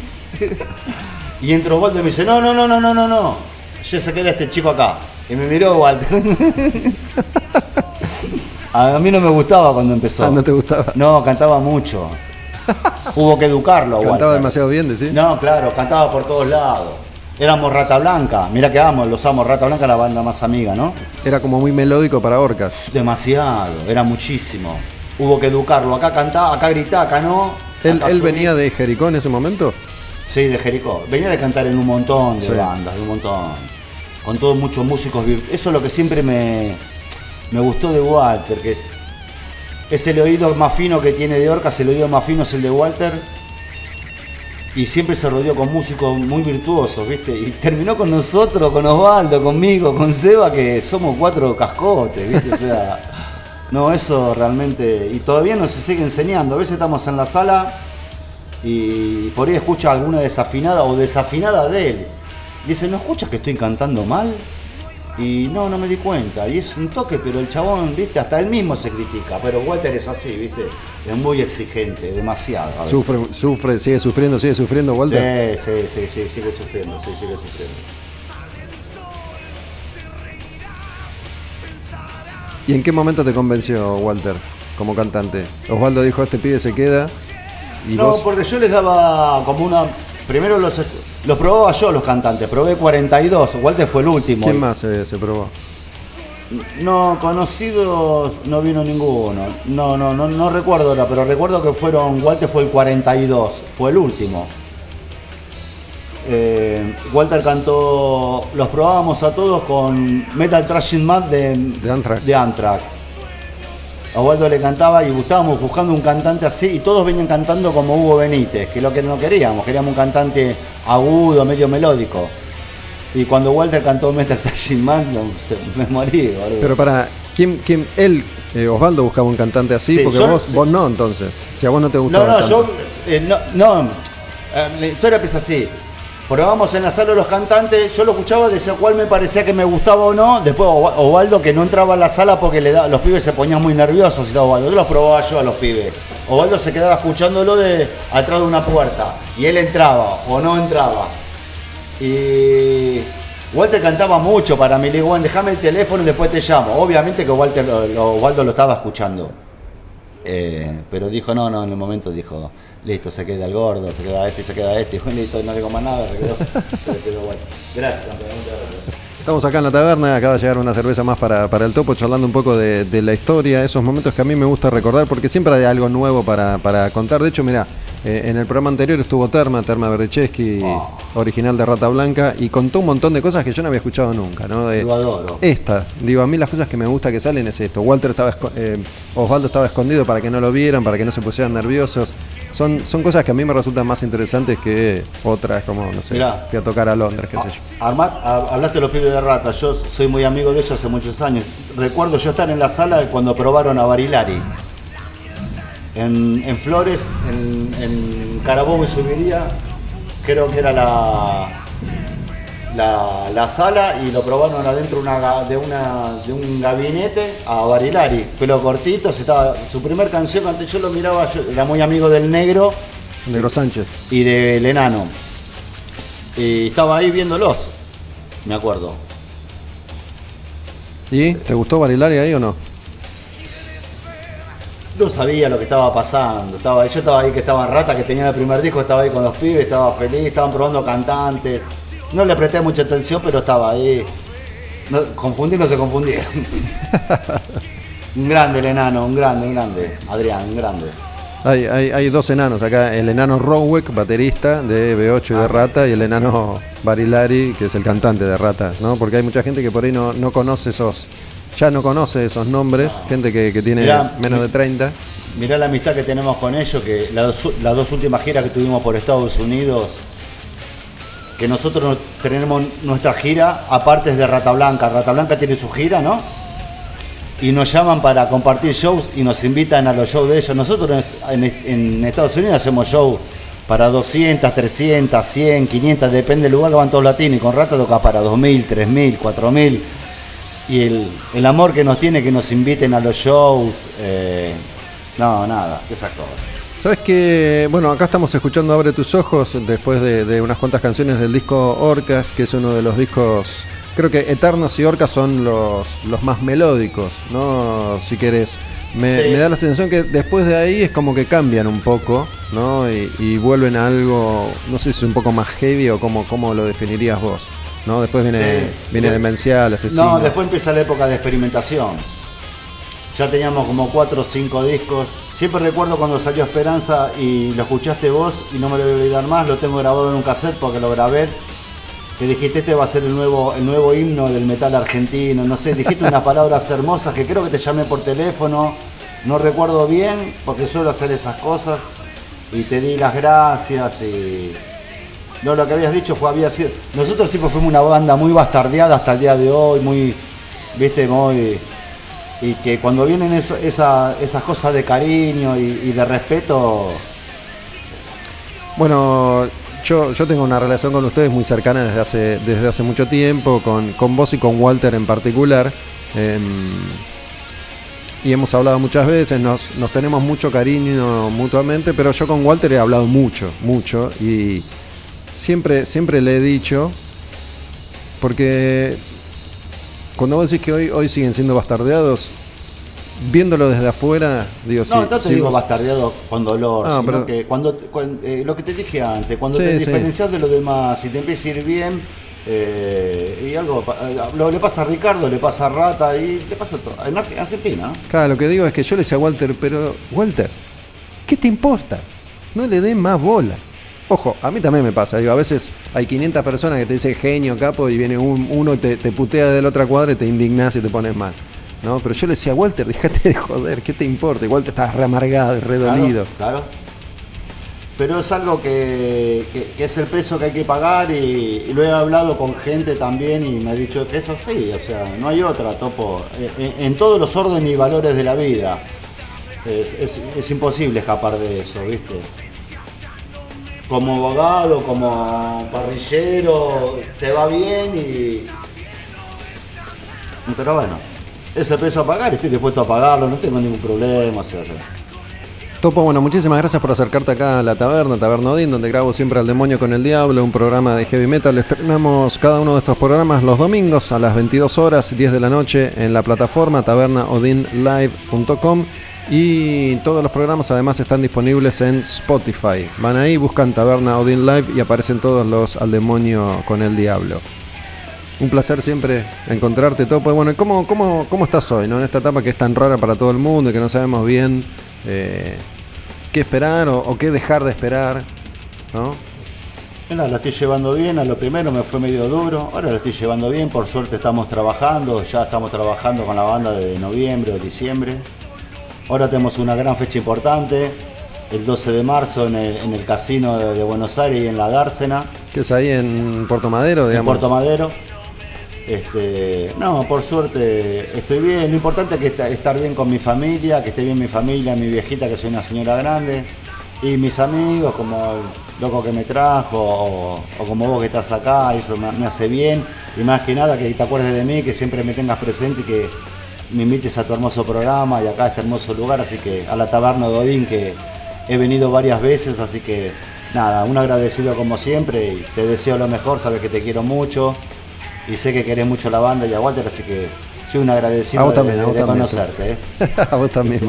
y entró Walter y me dice, no, no, no, no, no, no, no. Ya se queda este chico acá. Y me miró Walter. a mí no me gustaba cuando empezó. Ah, ¿no te gustaba? No, cantaba mucho. Hubo que educarlo. a Cantaba Walter. demasiado bien, ¿decís? No, claro, cantaba por todos lados. Éramos Rata Blanca. Mira que amo, los amo. Rata Blanca la banda más amiga, ¿no? Era como muy melódico para orcas. Demasiado, era muchísimo. Hubo que educarlo. Acá cantaba, acá gritaba, acá no. ¿Él, Acá él subí. venía de Jericó en ese momento? Sí, de Jericó. Venía de cantar en un montón de Sí. bandas, de un montón. Con todos muchos músicos virtuosos. Eso es lo que siempre me, me gustó de Walter, que es, es el oído más fino que tiene de Orcas, el oído más fino es el de Walter. Y siempre se rodeó con músicos muy virtuosos, ¿viste? Y terminó con nosotros, con Osvaldo, conmigo, con Seba, que somos cuatro cascotes, ¿viste? O sea, no, eso realmente. Y todavía nos se sigue enseñando. A veces estamos en la sala y por ahí escucha alguna desafinada o desafinada de él. Dice, ¿no escuchas que estoy cantando mal? Y no, no me di cuenta. Y es un toque, pero el chabón, viste, hasta él mismo se critica. Pero Walter es así, viste, es muy exigente, demasiado. a veces. Sufre, sufre, sigue sufriendo, sigue sufriendo, Walter. Sí, sí, sí, sí, sigue sufriendo, sí, sigue sufriendo. ¿Y en qué momento te convenció Walter como cantante? Osvaldo dijo, este pibe se queda. Y no, vos, porque yo les daba como una. Primero los, los probaba yo, los cantantes. Probé 42. Walter fue el último. ¿quién más eh, se probó? No, conocidos no vino ninguno. No, no, no, no recuerdo ahora, pero recuerdo que fueron. Walter fue el 42. Fue el último. Eh, Walter cantó. Los probábamos a todos con Metal Trashing Mad de, De Anthrax. de Anthrax. A Waldo le cantaba y estábamos buscando un cantante así y todos venían cantando como Hugo Benítez, que es lo que no queríamos, queríamos un cantante agudo, medio melódico. Y cuando Walter cantó Metal Trashing Man, no, me morí, boludo. Pero para, ¿quién, quién, él, eh, Osvaldo buscaba un cantante así? Sí, porque yo- vos, sí. vos no, entonces. Si a vos no te No, gustaba no, tanto. yo. eh, no, no, eh, la historia empieza así. Probamos en la sala los cantantes, yo lo escuchaba, decía cuál me parecía que me gustaba o no. Después Osvaldo que no entraba a la sala porque los pibes se ponían muy nerviosos y todo Osvaldo. Yo los probaba yo a los pibes. Osvaldo se quedaba escuchándolo de atrás de una puerta. Y él entraba o no entraba. Y Walter cantaba mucho para mí. Le digo, bueno, déjame el teléfono y después te llamo. Obviamente que Walter lo, Osvaldo lo estaba escuchando. Eh, pero dijo, no, no, en el momento dijo, listo, se queda el gordo, se queda este, se queda este, y listo, no digo más nada, se quedó, se quedó bueno. Gracias, campeón. Estamos acá en la taberna, acaba de llegar una cerveza más para, para el topo, charlando un poco de, de la historia, esos momentos que a mí me gusta recordar, porque siempre hay algo nuevo para, para contar. De hecho, mira, en el programa anterior estuvo Terma, Terma Berechesky, Oh. original de Rata Blanca, y contó un montón de cosas que yo no había escuchado nunca, ¿no? De, Lo adoro. Esta, digo, a mí las cosas que me gusta que salen es esto. Walter estaba, eh, Osvaldo estaba escondido para que no lo vieran, para que no se pusieran nerviosos. Son, son cosas que a mí me resultan más interesantes que otras, como, no sé, Mirá. que a tocar a Londres, qué sé yo. Armat, ha- hablaste de los pibes de rata, yo soy muy amigo de ellos hace muchos años. Recuerdo yo estar en la sala cuando probaron a Barilari. En, en Flores, en, en Carabobo y Subiría, creo que era la, la, la sala y lo probaron adentro una de, una, de un gabinete a Barilari. Pelo cortito, se estaba, su primer canción, antes yo lo miraba, yo era muy amigo del negro Negro Sánchez. y del enano. Y estaba ahí viéndolos, me acuerdo. ¿Y te gustó Barilari ahí o no? No sabía lo que estaba pasando. Estaba, yo estaba ahí que estaba en rata, que tenía el primer disco, estaba ahí con los pibes, estaba feliz, estaban probando cantantes. No le presté mucha atención, pero estaba ahí. No, confundir no se confundieron. un grande el enano, un grande, un grande. Adrián, un grande. Hay, hay, hay dos enanos acá, el enano Rowek, baterista de B8 y de Rata, y el enano Barilari, que es el cantante de Rata, ¿no? Porque hay mucha gente que por ahí no, no conoce esos, ya no conoce esos nombres, gente que, que tiene Mirá, menos de 30. Mirá la amistad que tenemos con ellos, que las dos últimas giras que tuvimos por Estados Unidos, que nosotros no- tenemos nuestra gira, aparte es de Rata Blanca. Rata Blanca tiene su gira, ¿no? Y nos llaman para compartir shows y nos invitan a los shows de ellos. Nosotros en, en Estados Unidos hacemos shows para 200, 300, 100, 500, depende del lugar que van todos latinos. Y con Rata toca para 2.000, 3.000, 4.000 y el, el amor que nos tiene que nos inviten a los shows. eh, no, nada, esas cosas. Sabes que, bueno, acá estamos escuchando Abre tus ojos después de, de unas cuantas canciones del disco Orcas, que es uno de los discos, creo que Eternos y Orcas son los, los más melódicos, ¿no? Si querés. Me, Sí. me da la sensación que después de ahí es como que cambian un poco, ¿no? Y, y vuelven a algo, no sé si es un poco más heavy o cómo, cómo lo definirías vos, ¿no? Después viene, Sí. viene Demencial, Asesino. No, después empieza la época de experimentación. Ya teníamos como cuatro o cinco discos. Siempre recuerdo cuando salió Esperanza y lo escuchaste vos y no me lo voy a olvidar más. Lo tengo grabado en un cassette porque lo grabé. que dijiste este va a ser el nuevo, el nuevo himno del metal argentino, no sé, dijiste unas palabras hermosas que creo que te llamé por teléfono, no recuerdo bien, porque suelo hacer esas cosas, y te di las gracias y... No, lo que habías dicho fue, había sido... Nosotros siempre fuimos una banda muy bastardeada hasta el día de hoy, muy, viste, muy... Y que cuando vienen esas cosas de cariño y, y de respeto, Bueno, yo, yo tengo una relación con ustedes muy cercana desde hace, desde hace mucho tiempo, con, con vos y con Walter en particular. Em, y hemos hablado muchas veces, nos, nos tenemos mucho cariño mutuamente, pero yo con Walter he hablado mucho, mucho. Y siempre, siempre le he dicho, porque cuando vos decís que hoy, hoy siguen siendo bastardeados, viéndolo desde afuera, digo, No, sí, no te digo vos- bastardeado con dolor, Ah, sino pero- que cuando, cuan- eh, lo que te dije antes, cuando Sí, te sí. diferencias de los demás, si te empieza a ir bien, eh, y algo, eh, lo le pasa a Ricardo, le pasa a Rata y le pasa a todo. En Ar- Argentina. Claro, lo que digo es que yo le decía a Walter, pero Walter, ¿qué te importa? No le des más bola. Ojo, a mí también me pasa, digo, a veces hay 500 personas que te dicen genio, capo, y viene un- uno y te, te putea de la otra cuadra y te indignás y te pones mal. ¿no? Pero yo le decía, Walter, déjate de joder, ¿qué te importa? Y Walter estaba re amargado y re dolido. Claro, claro. Pero es algo que, que- que es el precio que hay que pagar y, y lo he hablado con gente también y me ha dicho que es así, o sea, no hay otra, Topo. En, en- en todos los órdenes y valores de la vida. Es, es- es imposible escapar de eso, ¿viste? Como abogado, como parrillero, te va bien y... Pero bueno, es el precio a pagar, estoy dispuesto a pagarlo, no tengo ningún problema, o sea, Topo, bueno, muchísimas gracias por acercarte acá a la taberna, Taberna Odín, donde grabo siempre al demonio con el diablo, un programa de heavy metal. Estrenamos cada uno de estos programas los domingos a las 22 horas, 10 de la noche, en la plataforma tabernaodinlive.com. Y todos los programas además están disponibles en Spotify. Van ahí, buscan Taberna Odin Live y aparecen todos los al demonio con el diablo. Un placer siempre encontrarte, Topo. Bueno, ¿cómo, cómo, cómo estás hoy, no? En esta etapa que es tan rara para todo el mundo y que no sabemos bien eh, qué esperar o, qué dejar de esperar, ¿no? Mira, la estoy llevando bien, a lo primero me fue medio duro, ahora la estoy llevando bien, por suerte estamos trabajando, ya estamos trabajando con la banda de noviembre o diciembre. Ahora tenemos una gran fecha importante, el 12 de marzo en el, en el casino de, de Buenos Aires y en la Dársena, Que es ahí en Puerto Madero, en digamos. Puerto Madero. Este, no, por suerte estoy bien, lo importante es que esta- estar bien con mi familia, que esté bien mi familia, mi viejita que soy una señora grande, y mis amigos como el loco que me trajo, o, o como vos que estás acá, eso me, me hace bien, y más que nada que te acuerdes de mí, que siempre me tengas presente y que me invites a tu hermoso programa y acá a este hermoso lugar, así que a la taberna de Odín que he venido varias veces, así que nada, un agradecido como siempre y te deseo lo mejor, sabes que te quiero mucho y sé que querés mucho la banda y a Walter, así que soy un agradecido A vos de, también, de- a vos de también. conocerte. ¿eh? a vos también.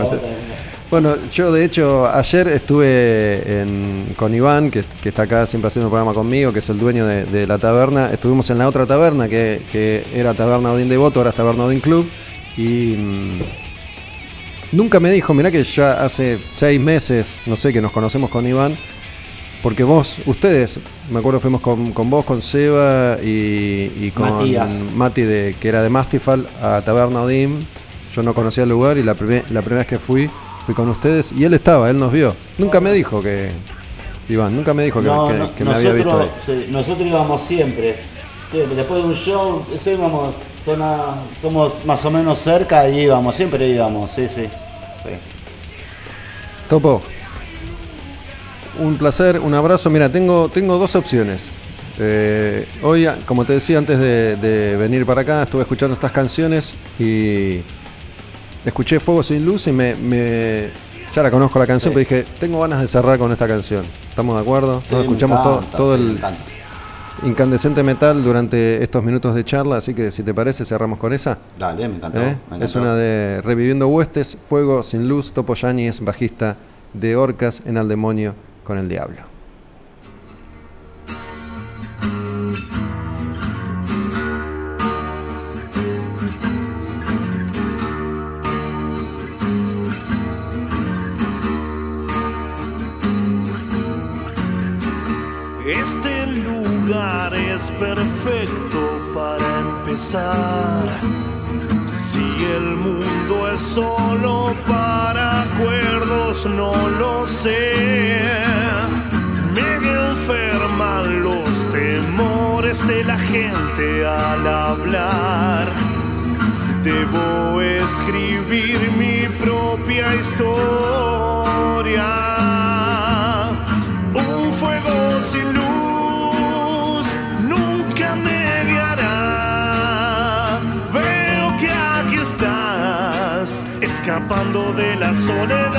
Bueno, yo de hecho ayer estuve en- con Iván, que, que está acá siempre haciendo un programa conmigo, que es el dueño de, de la taberna. Estuvimos en la otra taberna, que, que era Taberna Odín Devoto, ahora es Taberna Odín Club. Y mm, nunca me dijo, mirá que ya hace seis meses, no sé, que nos conocemos con Iván. Porque vos, ustedes, me acuerdo fuimos con, con vos, con Seba y, y con Matías. Mati, de, que era de Mastifal, a Taberna Odín. Yo no conocía el lugar y la, la primera vez que fui, fui con ustedes y él estaba, él nos vio. Nunca me dijo que. Iván, nunca me dijo que, No, que- no, que me había visto ahí. nosotros, sí, nosotros íbamos siempre. Siempre, Después de un show, íbamos, zona- somos más o menos cerca y íbamos, siempre íbamos, sí, sí. sí. Topo. Un placer, un abrazo. Mira, tengo, tengo dos opciones. Eh, hoy, como te decía antes de, de venir para acá, estuve escuchando estas canciones y escuché Fuego sin Luz y me, me- ya la conozco la canción, Sí. pero dije, tengo ganas de cerrar con esta canción. ¿Estamos de acuerdo? Sí, escuchamos todo, encanta, todo el. Incandescente metal durante estos minutos de charla, así que si te parece cerramos con esa. Dale, me encantó. ¿Eh? me Es una de Reviviendo Huestes, Fuego sin Luz, Topo Yáñez, bajista de Orcas en Al Demonio con el Diablo. Es perfecto para empezar. Si el mundo es solo para acuerdos, no lo sé. Me enferman los temores de la gente al hablar. Debo escribir mi propia historia. Un fuego sin luz escapando de la soledad.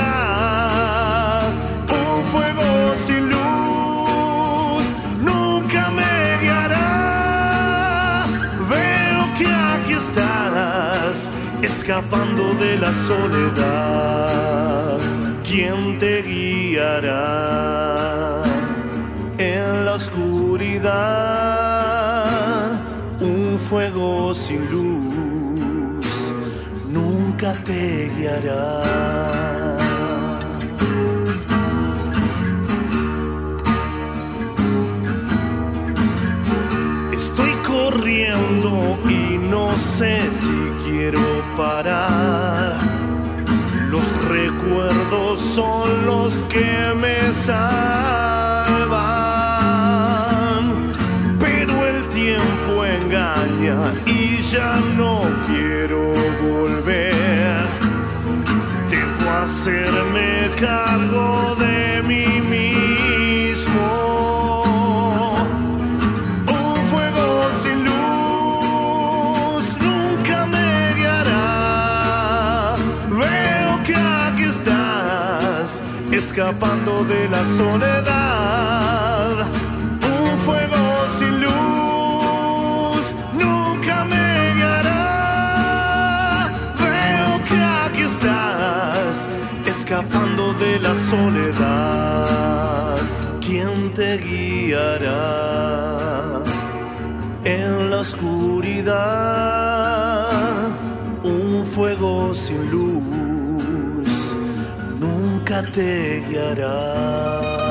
Un fuego sin luz nunca me guiará. Veo que aquí estás, escapando de la soledad. ¿Quién te guiará en la oscuridad? Un fuego sin luz nunca te guiará. Estoy corriendo y no sé si quiero parar. Los recuerdos son los que me salvan. Pero el tiempo engaña y ya no quiero volver. Hacerme cargo de mí mismo. Un fuego sin luz nunca me guiará. Veo que aquí estás, escapando de la soledad. Soledad. ¿Quién te guiará? en la oscuridad, un fuego sin luz nunca te guiará.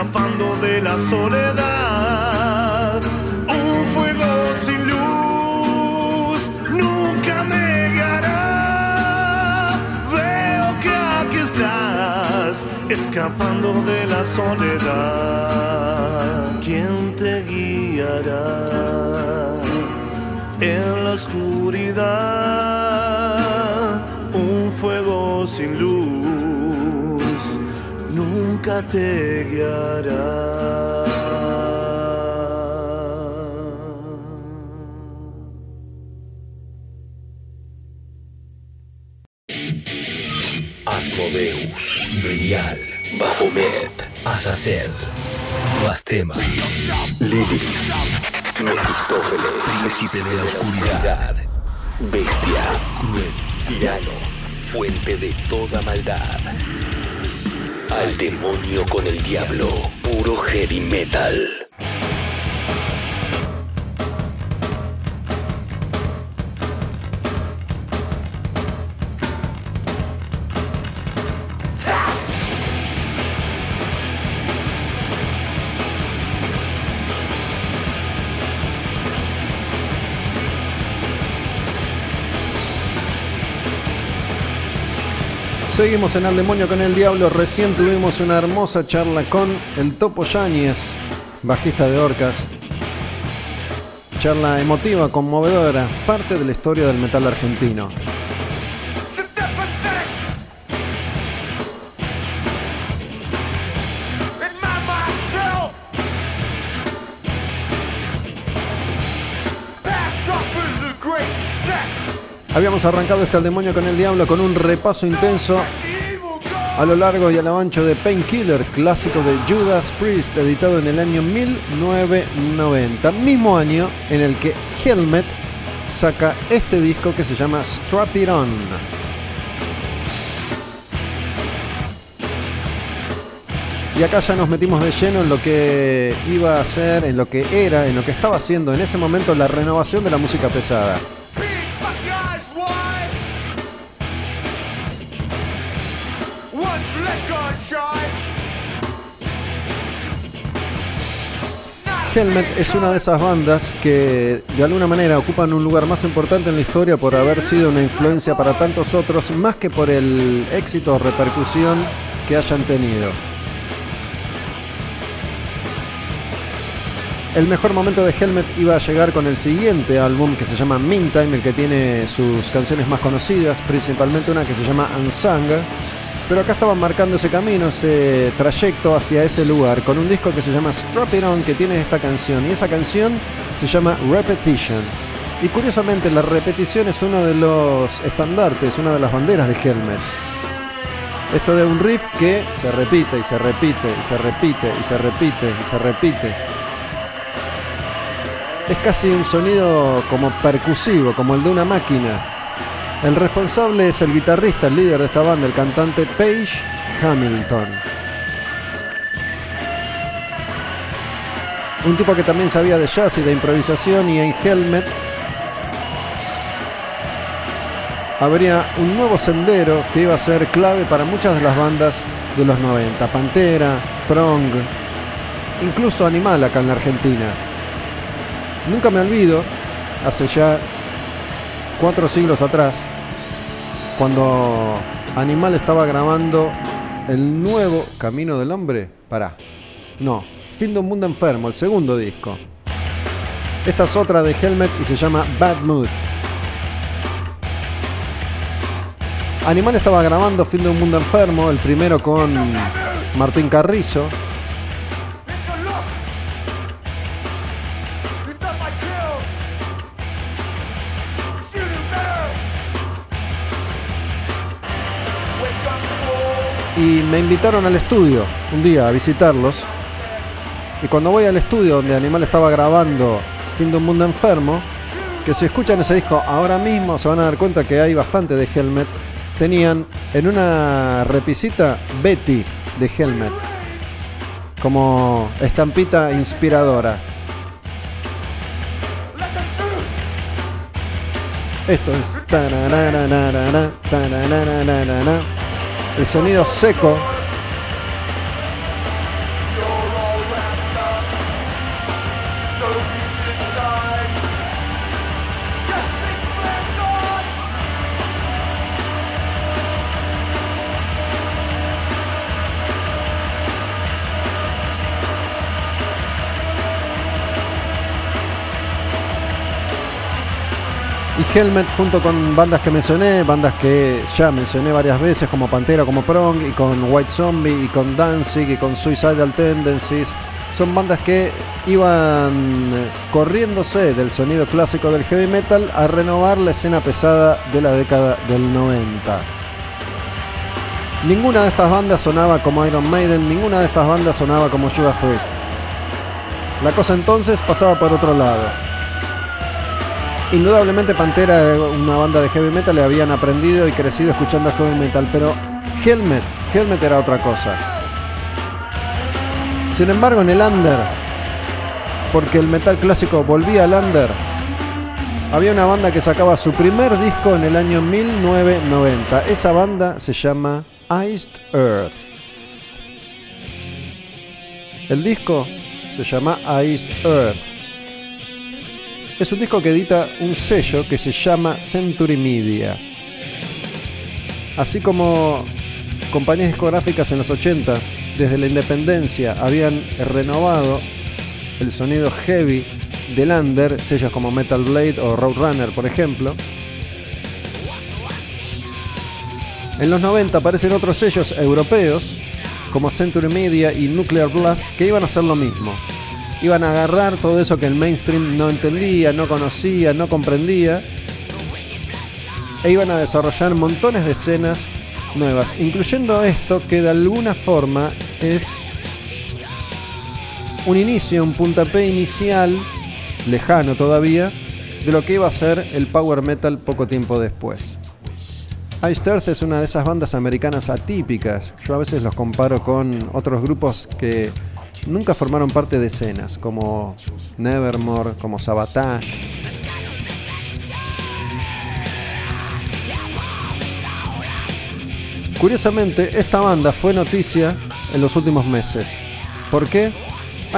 Escapando de la soledad. Un fuego sin luz nunca me guiará. Veo que aquí estás, escapando de la soledad. ¿Quién te guiará? en la oscuridad, un fuego sin luz nunca te guiará. Asmodeus, Belial, Baphomet, Azazel, Bastema, Lilith, Mefistófeles, Príncipe de la Oscuridad, Bestia, Cruel, Tirano, Fuente de toda maldad. Al demonio con el diablo, puro heavy metal. Seguimos en Al Demonio con el Diablo. Recién tuvimos una hermosa charla con el Topo Yáñez, bajista de Orcas. Charla emotiva, conmovedora, parte de la historia del metal argentino. Habíamos arrancado este Al Demonio con el Diablo con un repaso intenso a lo largo y a lo ancho de Painkiller, clásico de Judas Priest, editado en el año 1990, mismo año en el que Helmet saca este disco que se llama Strap It On. Y acá ya nos metimos de lleno en lo que iba a ser, en lo que era, en lo que estaba haciendo en ese momento la renovación de la música pesada. Helmet es una de esas bandas que de alguna manera ocupan un lugar más importante en la historia por haber sido una influencia para tantos otros, más que por el éxito o repercusión que hayan tenido. El mejor momento de Helmet iba a llegar con el siguiente álbum que se llama Meantime, el que tiene sus canciones más conocidas, principalmente una que se llama Unsung. Pero acá estaban marcando ese camino, ese trayecto hacia ese lugar, con un disco que se llama Strap It On, que tiene esta canción. Y esa canción se llama Repetition. Y curiosamente, la repetición es uno de los estandartes, una de las banderas de Helmet. Esto de un riff que se repite y se repite y se repite y se repite y se repite. Es casi un sonido como percusivo, como el de una máquina. El responsable es el guitarrista, el líder de esta banda, el cantante Page Hamilton. Un tipo que también sabía de jazz y de improvisación y en Helmet habría un nuevo sendero que iba a ser clave para muchas de las bandas de los 90. Pantera, Prong, incluso Animal acá en la Argentina. Nunca me olvido, hace ya cuatro siglos atrás, cuando Animal estaba grabando el nuevo Camino del Hombre. Pará, no, Fin de un Mundo Enfermo, el segundo disco. Esta es otra de Helmet y se llama Bad Mood. Animal estaba grabando Fin de un Mundo Enfermo, el primero con Martín Carrizo, y me invitaron al estudio un día a visitarlos. Y cuando voy al estudio donde Animal estaba grabando Fin de un Mundo Enfermo, que si escuchan ese disco ahora mismo se van a dar cuenta que hay bastante de Helmet. Tenían en una repisita Betty de Helmet como estampita inspiradora. Esto es. El sonido seco Helmet junto con bandas que mencioné, bandas que ya mencioné varias veces como Pantera, como Prong, y con White Zombie, y con Danzig, y con Suicidal Tendencies, son bandas que iban eh, corriéndose del sonido clásico del heavy metal a renovar la escena pesada de la década del 90. Ninguna de estas bandas sonaba como Iron Maiden, ninguna de estas bandas sonaba como Judas Priest. La cosa entonces pasaba por otro lado. Indudablemente Pantera era una banda de heavy metal, le habían aprendido y crecido escuchando heavy metal, pero Helmet, Helmet era otra cosa. Sin embargo, en el under, porque el metal clásico volvía al under, había una banda que sacaba su primer disco en el año 1990. Esa banda se llama Iced Earth. El disco se llama Iced Earth. Es un disco que edita un sello que se llama Century Media. Así como compañías discográficas en los 80, desde la independencia, habían renovado el sonido heavy del under, sellos como Metal Blade o Roadrunner, por ejemplo. En los 90 aparecen otros sellos europeos, como Century Media y Nuclear Blast, que iban a hacer lo mismo. Iban a agarrar todo eso que el mainstream no entendía, no conocía, no comprendía, e iban a desarrollar montones de escenas nuevas, incluyendo esto que de alguna forma es un inicio, un puntapié inicial, lejano todavía, de lo que iba a ser el power metal poco tiempo después. Iced Earth es una de esas bandas americanas atípicas. Yo a veces los comparo con otros grupos que nunca formaron parte de escenas, como Nevermore, como Sabotage. Curiosamente, esta banda fue noticia en los últimos meses. ¿Por qué?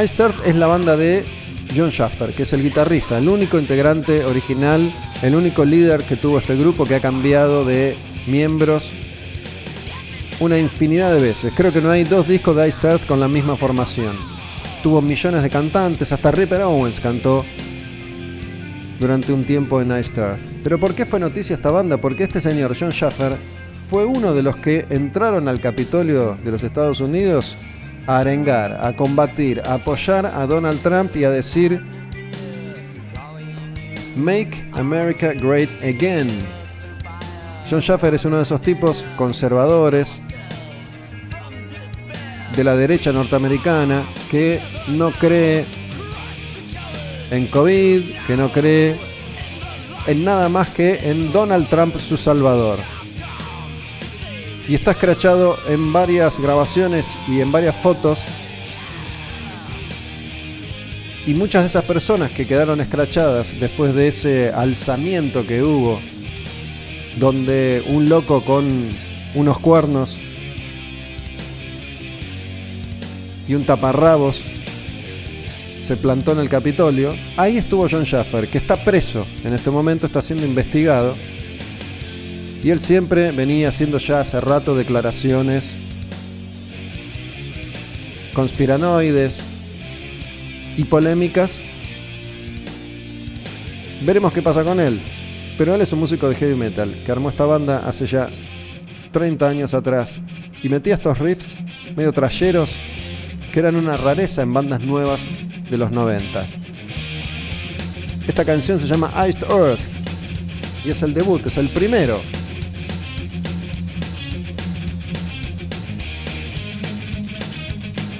Iced Earth es la banda de John Schaffer, que es el guitarrista, el único integrante original, el único líder que tuvo este grupo que ha cambiado de miembros una infinidad de veces. Creo que no hay dos discos de Iced Earth con la misma formación. Tuvo millones de cantantes, hasta Ripper Owens cantó durante un tiempo en Iced Earth. Pero ¿por qué fue noticia esta banda? Porque este señor John Schaffer fue uno de los que entraron al Capitolio de los Estados Unidos a arengar, a combatir, a apoyar a Donald Trump y a decir Make America Great Again. John Schaffer es uno de esos tipos conservadores de la derecha norteamericana que no cree en COVID, que no cree en nada más que en Donald Trump su salvador. Y está escrachado en varias grabaciones y en varias fotos. Y muchas de esas personas que quedaron escrachadas después de ese alzamiento que hubo, donde un loco con unos cuernos y un taparrabos se plantó en el Capitolio, ahí estuvo John Schaffer, que está preso en este momento, está siendo investigado. Y él siempre venía haciendo ya hace rato declaraciones conspiranoides y polémicas. Veremos qué pasa con él. Pero él es un músico de heavy metal que armó esta banda hace ya 30 años atrás y metía estos riffs medio trayeros que eran una rareza en bandas nuevas de los 90. Esta canción se llama Iced Earth y es el debut, es el primero.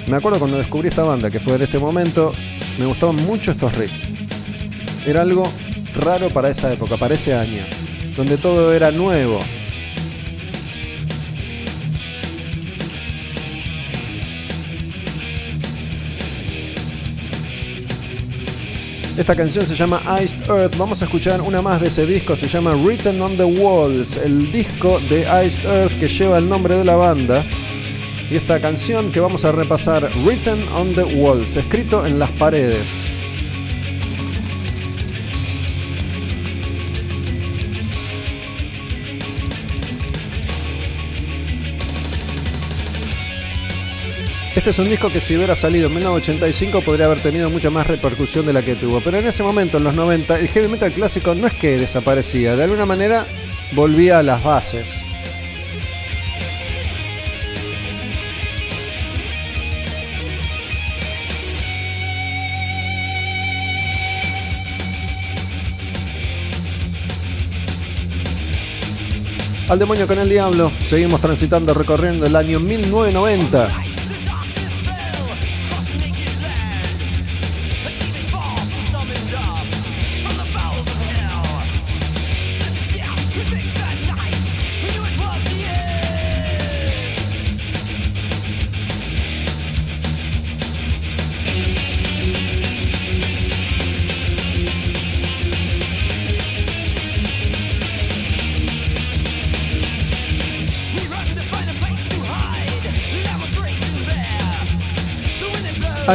Me acuerdo cuando descubrí esta banda, que fue en este momento, me gustaban mucho estos riffs. Era algo raro para esa época, para ese año, donde todo era nuevo. Esta canción se llama Iced Earth. Vamos a escuchar una más de ese disco. Se llama Written on the Walls, el disco de Iced Earth que lleva el nombre de la banda. Y esta canción que vamos a repasar, Written on the Walls, escrito en las paredes. Este es un disco que si hubiera salido en 1985 podría haber tenido mucha más repercusión de la que tuvo. Pero en ese momento, en los 90, el heavy metal clásico no es que desaparecía, de alguna manera volvía a las bases. Al demonio con el diablo, seguimos transitando, recorriendo el año 1990.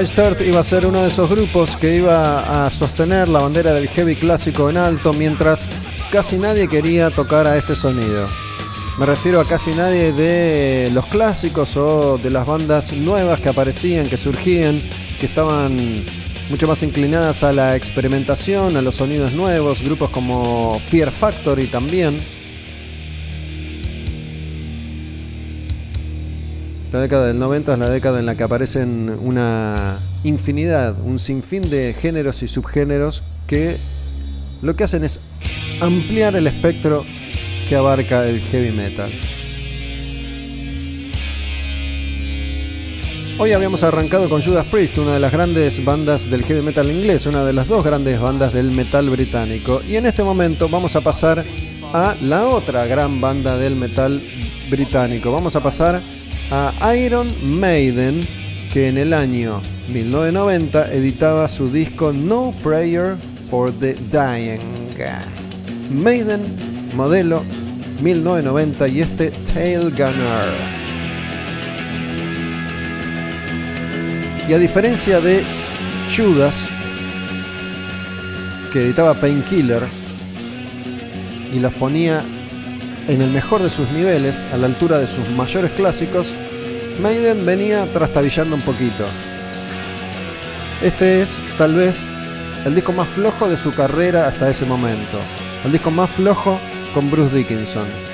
Iced Earth iba a ser uno de esos grupos que iba a sostener la bandera del heavy clásico en alto mientras casi nadie quería tocar a este sonido. Me refiero a casi nadie de los clásicos o de las bandas nuevas que aparecían, que surgían, que estaban mucho más inclinadas a la experimentación, a los sonidos nuevos, grupos como Fear Factory también. La década del 90 es la década en la que aparecen una infinidad, un sinfín de géneros y subgéneros que lo que hacen es ampliar el espectro que abarca el heavy metal. Hoy habíamos arrancado con Judas Priest, una de las grandes bandas del heavy metal inglés, una de las dos grandes bandas del metal británico. Y en este momento vamos a pasar a la otra gran banda del metal británico. Vamos a pasar a Iron Maiden, que en el año 1990 editaba su disco No Prayer for the Dying. Maiden, modelo 1990 y este Tail Gunner. Y a diferencia de Judas, que editaba Painkiller y los ponía en el mejor de sus niveles, a la altura de sus mayores clásicos, Maiden venía trastabillando un poquito. Este es, tal vez, el disco más flojo de su carrera hasta ese momento. El disco más flojo con Bruce Dickinson.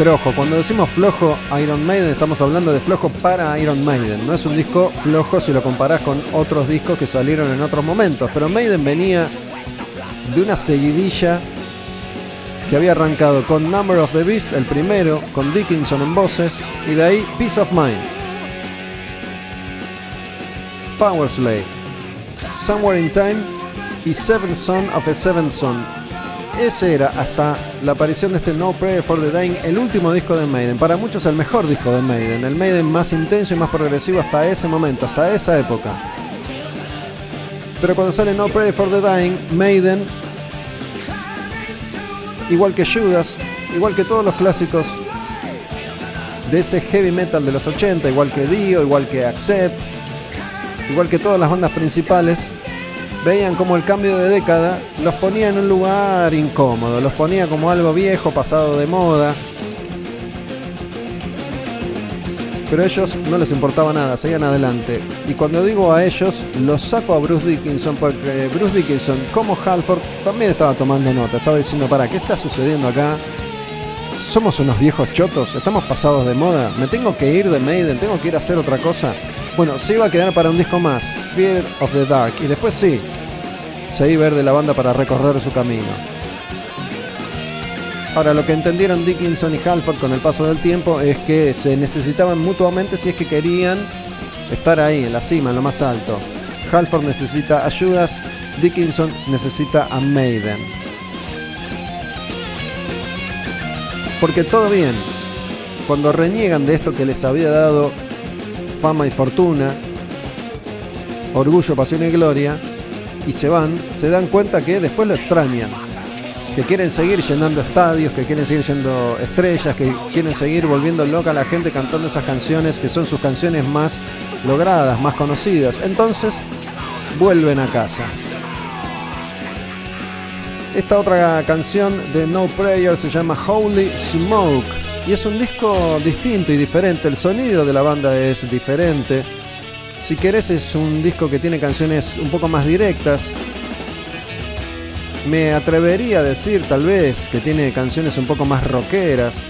Pero ojo, cuando decimos flojo Iron Maiden estamos hablando de flojo para Iron Maiden. No es un disco flojo si lo comparás con otros discos que salieron en otros momentos. Pero Maiden venía de una seguidilla que había arrancado con Number of the Beast, el primero, con Dickinson en voces, y de ahí Peace of Mind. Power Slave, Somewhere in Time y Seventh Son of a Seventh Son. Ese era hasta la aparición de este No Prayer for the Dying, el último disco de Maiden. Para muchos el mejor disco de Maiden, el Maiden más intenso y más progresivo hasta ese momento, hasta esa época. Pero cuando sale No Prayer for the Dying, Maiden, igual que Judas, igual que todos los clásicos de ese heavy metal de los 80, igual que Dio, igual que Accept, igual que todas las bandas principales, veían como el cambio de década los ponía en un lugar incómodo, los ponía como algo viejo, pasado de moda. Pero a ellos no les importaba nada, seguían adelante. Y cuando digo a ellos, los saco a Bruce Dickinson, porque Bruce Dickinson, como Halford, también estaba tomando nota. Estaba diciendo, para, ¿qué está sucediendo acá? ¿Somos unos viejos chotos? ¿Estamos pasados de moda? ¿Me tengo que ir de Maiden? ¿Tengo que ir a hacer otra cosa? Bueno, se iba a quedar para un disco más, Fear of the Dark. Y después sí, se iba a ir de la banda para recorrer su camino. Ahora, lo que entendieron Dickinson y Halford con el paso del tiempo es que se necesitaban mutuamente si es que querían estar ahí, en la cima, en lo más alto. Halford necesita ayudas, Dickinson necesita a Maiden. Porque todo bien, cuando reniegan de esto que les había dado fama y fortuna, orgullo, pasión y gloria, y se van, se dan cuenta que después lo extrañan. Que quieren seguir llenando estadios, que quieren seguir yendo estrellas, que quieren seguir volviendo loca a la gente cantando esas canciones que son sus canciones más logradas, más conocidas. Entonces, vuelven a casa. Esta otra canción de No Prayer se llama Holy Smoke y es un disco distinto y diferente. El sonido de la banda es diferente. Si querés es un disco que tiene canciones un poco más directas. Me atrevería a decir tal vez que tiene canciones un poco más rockeras.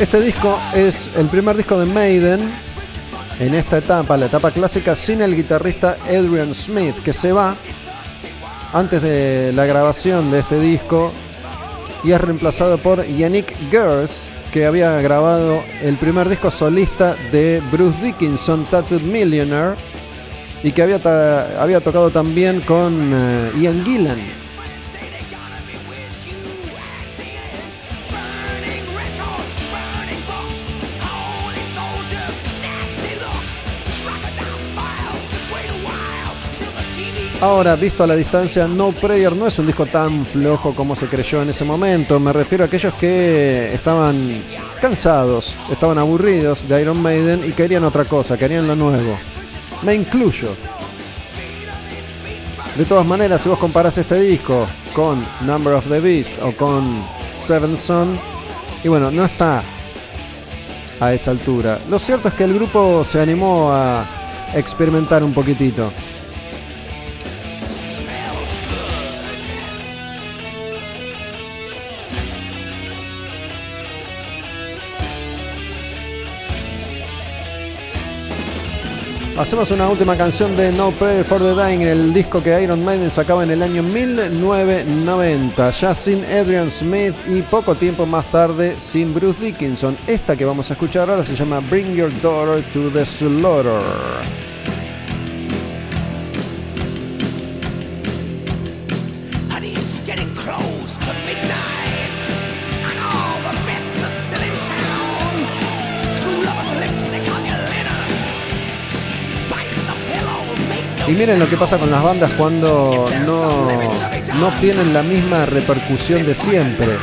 Este disco es el primer disco de Maiden en esta etapa, la etapa clásica, sin el guitarrista Adrian Smith, que se va antes de la grabación de este disco y es reemplazado por Yannick Gers, que había grabado el primer disco solista de Bruce Dickinson, Tattooed Millionaire, y que había, ta- había tocado también con eh, Ian Gillan. Ahora, visto a la distancia, No Prayer no es un disco tan flojo como se creyó en ese momento. Me refiero a aquellos que estaban cansados, estaban aburridos de Iron Maiden y querían otra cosa, querían lo nuevo. Me incluyo. De todas maneras, si vos comparás este disco con Number of the Beast o con Seven Son, y bueno, no está a esa altura. Lo cierto es que el grupo se animó a experimentar un poquitito. Hacemos una última canción de No Prayer for the Dying, el disco que Iron Maiden sacaba en el año 1990, ya sin Adrian Smith y poco tiempo más tarde sin Bruce Dickinson. Esta que vamos a escuchar ahora se llama Bring Your Daughter to the Slaughter. Miren lo que pasa con las bandas cuando no, no obtienen la misma repercusión de siempre.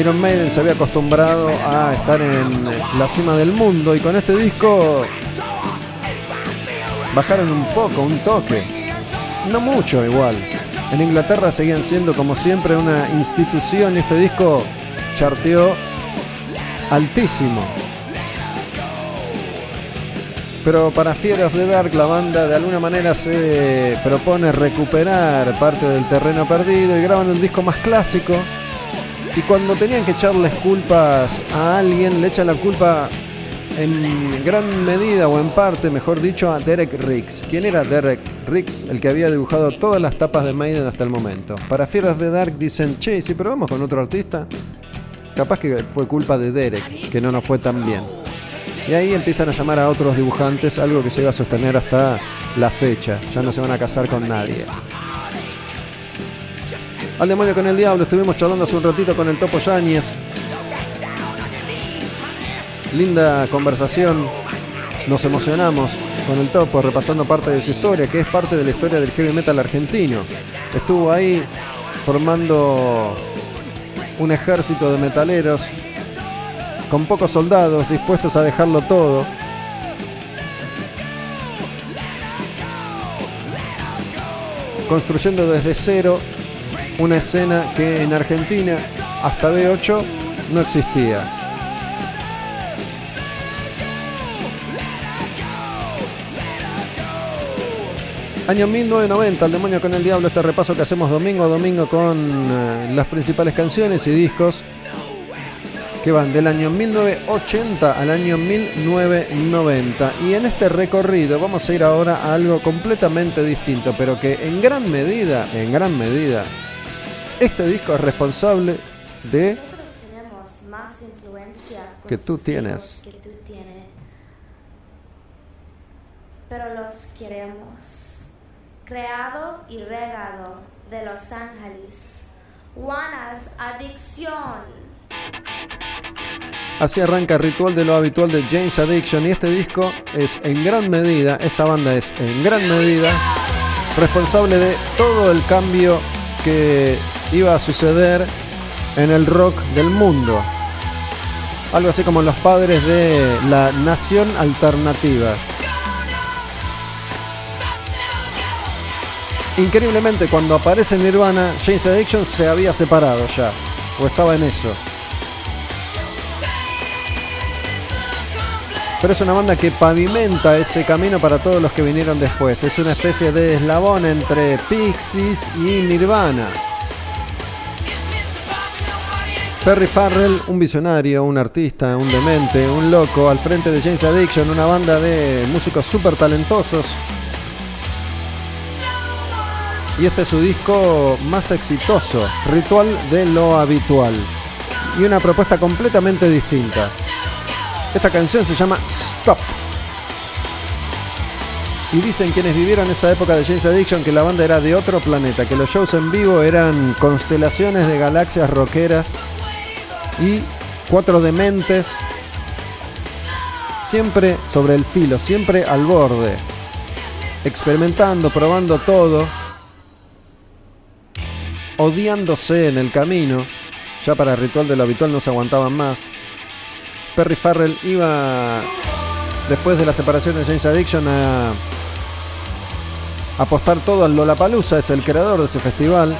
Iron Maiden se había acostumbrado a estar en la cima del mundo y con este disco bajaron un poco, un toque. No mucho igual. En Inglaterra seguían siendo como siempre una institución y este disco charteó altísimo. Pero para Fear of the Dark la banda de alguna manera se propone recuperar parte del terreno perdido y graban un disco más clásico. Y cuando tenían que echarles culpas a alguien, le echan la culpa en gran medida o en parte, mejor dicho, a Derek Riggs. ¿Quién era Derek Riggs? El que había dibujado todas las tapas de Maiden hasta el momento. Para Fear of the Dark dicen, che, ¿y si probamos con otro artista, capaz que fue culpa de Derek, que no nos fue tan bien. Y ahí empiezan a llamar a otros dibujantes, algo que se iba a sostener hasta la fecha. Ya no se van a casar con nadie. Al demonio con el diablo, estuvimos charlando hace un ratito con el Topo Yáñez. Linda conversación. Nos emocionamos con el Topo repasando parte de su historia, que es parte de la historia del heavy metal argentino. Estuvo ahí formando un ejército de metaleros con pocos soldados dispuestos a dejarlo todo. Construyendo desde cero una escena que en Argentina hasta B8 no existía. Año 1990, El demonio con el diablo, este repaso que hacemos domingo a domingo con eh, las principales canciones y discos que van del año 1980 al año 1990. Y en este recorrido vamos a ir ahora a algo completamente distinto, pero que en gran medida, en gran medida, este disco es responsable de más influencia Que tú tienes. que tú tienes. Pero los queremos. Creado y regado de Los Ángeles. Juanas Adicción. Así arranca Ritual de lo habitual de James Addiction y este disco es en gran medida, esta banda es en gran medida responsable de todo el cambio que iba a suceder en el rock del mundo. Algo así como los padres de la nación alternativa. Increíblemente, cuando aparece Nirvana, James Addiction se había separado ya, o estaba en eso. Pero es una banda que pavimenta ese camino para todos los que vinieron después. Es una especie de eslabón entre Pixies y Nirvana. Perry Farrell, un visionario, un artista, un demente, un loco, al frente de James Addiction, una banda de músicos súper talentosos. Y este es su disco más exitoso, Ritual de lo Habitual. Y una propuesta completamente distinta. Esta canción se llama Stop. Y dicen quienes vivieron esa época de James Addiction que la banda era de otro planeta, que los shows en vivo eran constelaciones de galaxias rockeras y cuatro dementes, siempre sobre el filo, siempre al borde. experimentando, probando todo, odiándose en el camino, ya para ritual de lo habitual no se aguantaban más. Perry Farrell iba, después de la separación de James Addiction, a apostar todo al Lollapalooza, es el creador de ese festival,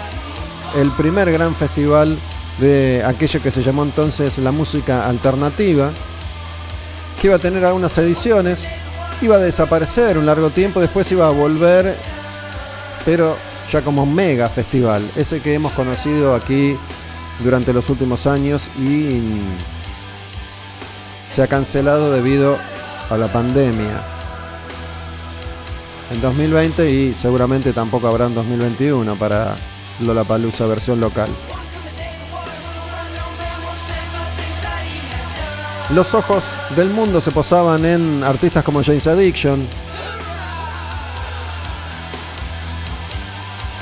el primer gran festival de aquello que se llamó entonces la música alternativa, que iba a tener algunas ediciones, iba a desaparecer un largo tiempo, después iba a volver, pero ya como mega festival, ese que hemos conocido aquí durante los últimos años y se ha cancelado debido a la pandemia. En 2020 y seguramente tampoco habrá en 2021 para Lollapalooza versión local. Los ojos del mundo se posaban en artistas como James Addiction,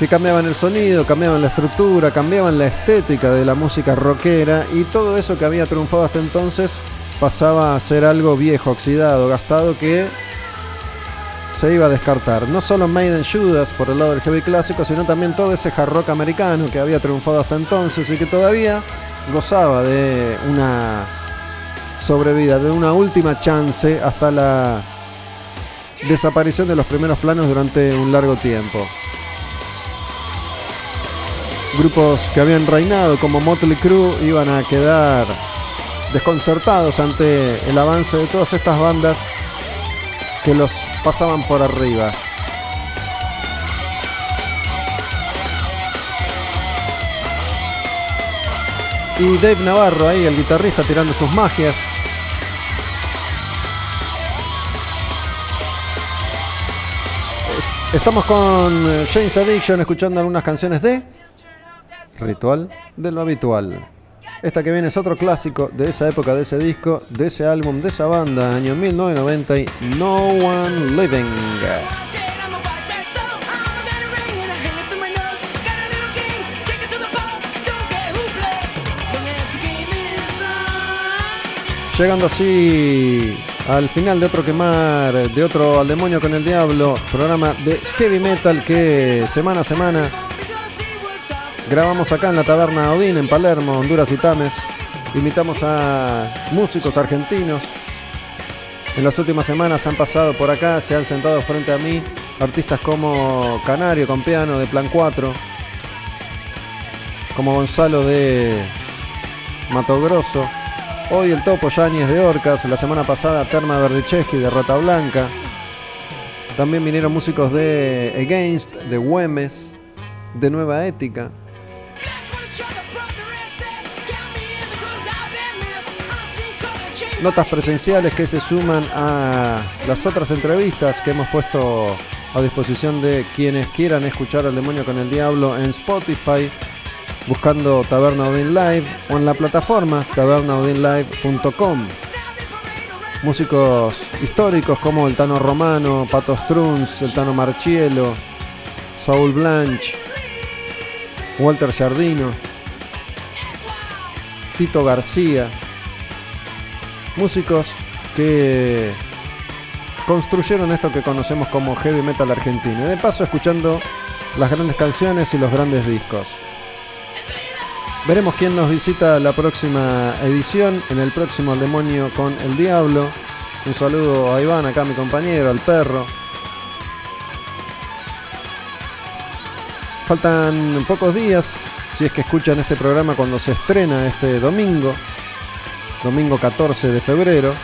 que cambiaban el sonido, cambiaban la estructura, cambiaban la estética de la música rockera y todo eso que había triunfado hasta entonces pasaba a ser algo viejo, oxidado, gastado que se iba a descartar. No solo Maiden Judas por el lado del heavy clásico, sino también todo ese hard rock americano que había triunfado hasta entonces y que todavía gozaba de una sobrevida, de una última chance hasta la desaparición de los primeros planos durante un largo tiempo. Grupos que habían reinado como Motley Crue iban a quedar desconcertados ante el avance de todas estas bandas que los pasaban por arriba. Y Dave Navarro ahí, el guitarrista, tirando sus magias. Estamos con James Addiction escuchando algunas canciones de Ritual de lo habitual. Esta que viene es otro clásico de esa época, de ese disco, de ese álbum, de esa banda, año 1990 y No One Living. Llegando así al final de otro quemar, de otro al demonio con el diablo, programa de heavy metal que semana a semana grabamos acá en la taberna Odín en Palermo, Honduras y Tames. Invitamos a músicos argentinos. En las últimas semanas han pasado por acá, se han sentado frente a mí artistas como Canario con piano de Plan 4, como Gonzalo de Mato Grosso, Hoy el Topo Yáñez de Orcas, la semana pasada Terma Verdicheschi de Rata Blanca. También vinieron músicos de Against, de Güemes, de Nueva Ética. Notas presenciales que se suman a las otras entrevistas que hemos puesto a disposición de quienes quieran escuchar al demonio con el diablo en Spotify buscando Taberna Odin Live o en la plataforma tabernaodinlive.com. Músicos históricos como el Tano Romano, Pato Struns, el Tano Marchielo, Saul Blanche, Walter Jardino, Tito García. Músicos que construyeron esto que conocemos como heavy metal argentino. Y de paso escuchando las grandes canciones y los grandes discos. Veremos quién nos visita la próxima edición, en el próximo El Demonio con el Diablo. Un saludo a Iván, acá mi compañero, al perro. Faltan pocos días, si es que escuchan este programa cuando se estrena este domingo, domingo 14 de febrero.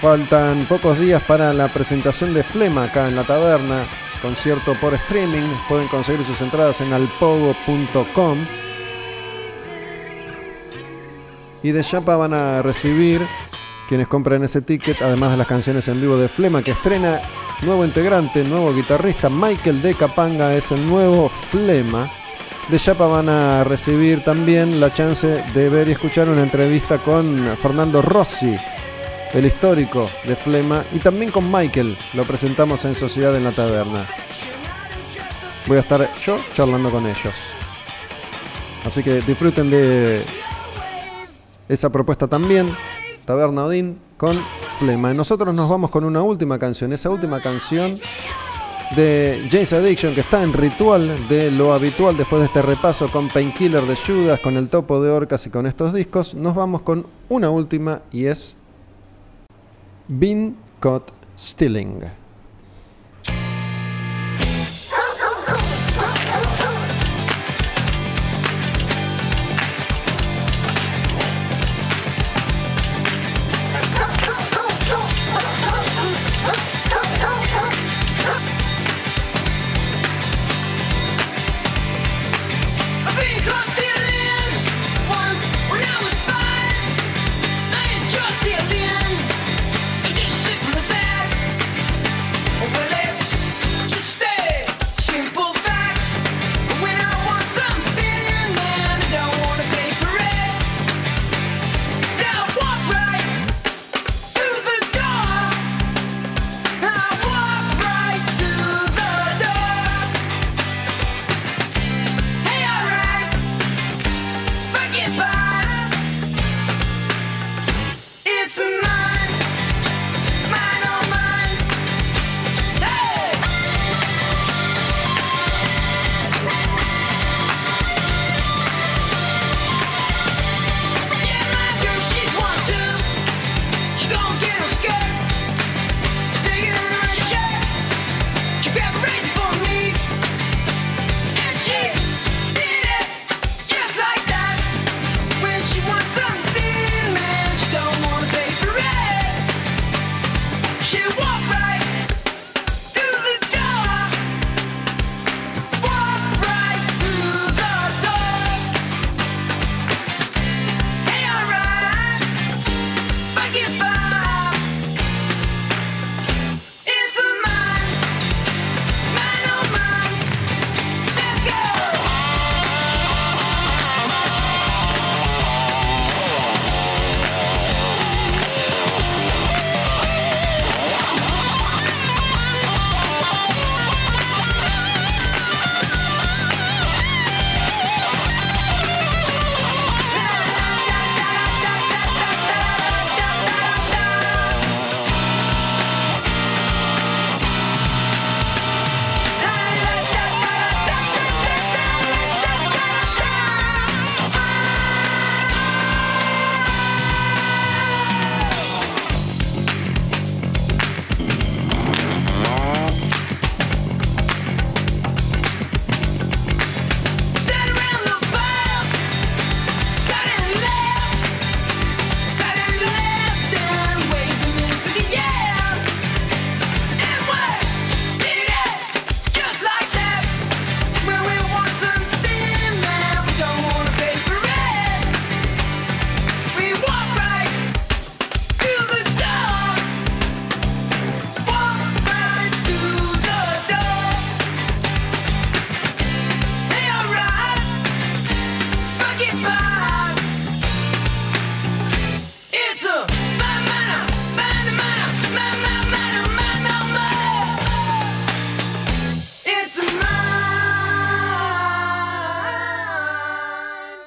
Faltan pocos días para la presentación de Flema acá en la taberna, concierto por streaming. Pueden conseguir sus entradas en alpogo.com. Y de Chapa van a recibir quienes compren ese ticket, además de las canciones en vivo de Flema, que estrena nuevo integrante, nuevo guitarrista. Michael de Capanga es el nuevo Flema. De Chapa van a recibir también la chance de ver y escuchar una entrevista con Fernando Rossi, el histórico de Flema, y también con Michael. Lo presentamos en Sociedad en la Taberna. Voy a estar yo charlando con ellos. Así que disfruten de esa propuesta también, Taberna Odín con Flema. Nosotros nos vamos con una última canción. Esa última canción de James Addiction que está en ritual de lo habitual después de este repaso con Painkiller de Judas, con el topo de Orcas y con estos discos, nos vamos con una última y es Been Caught Stealing.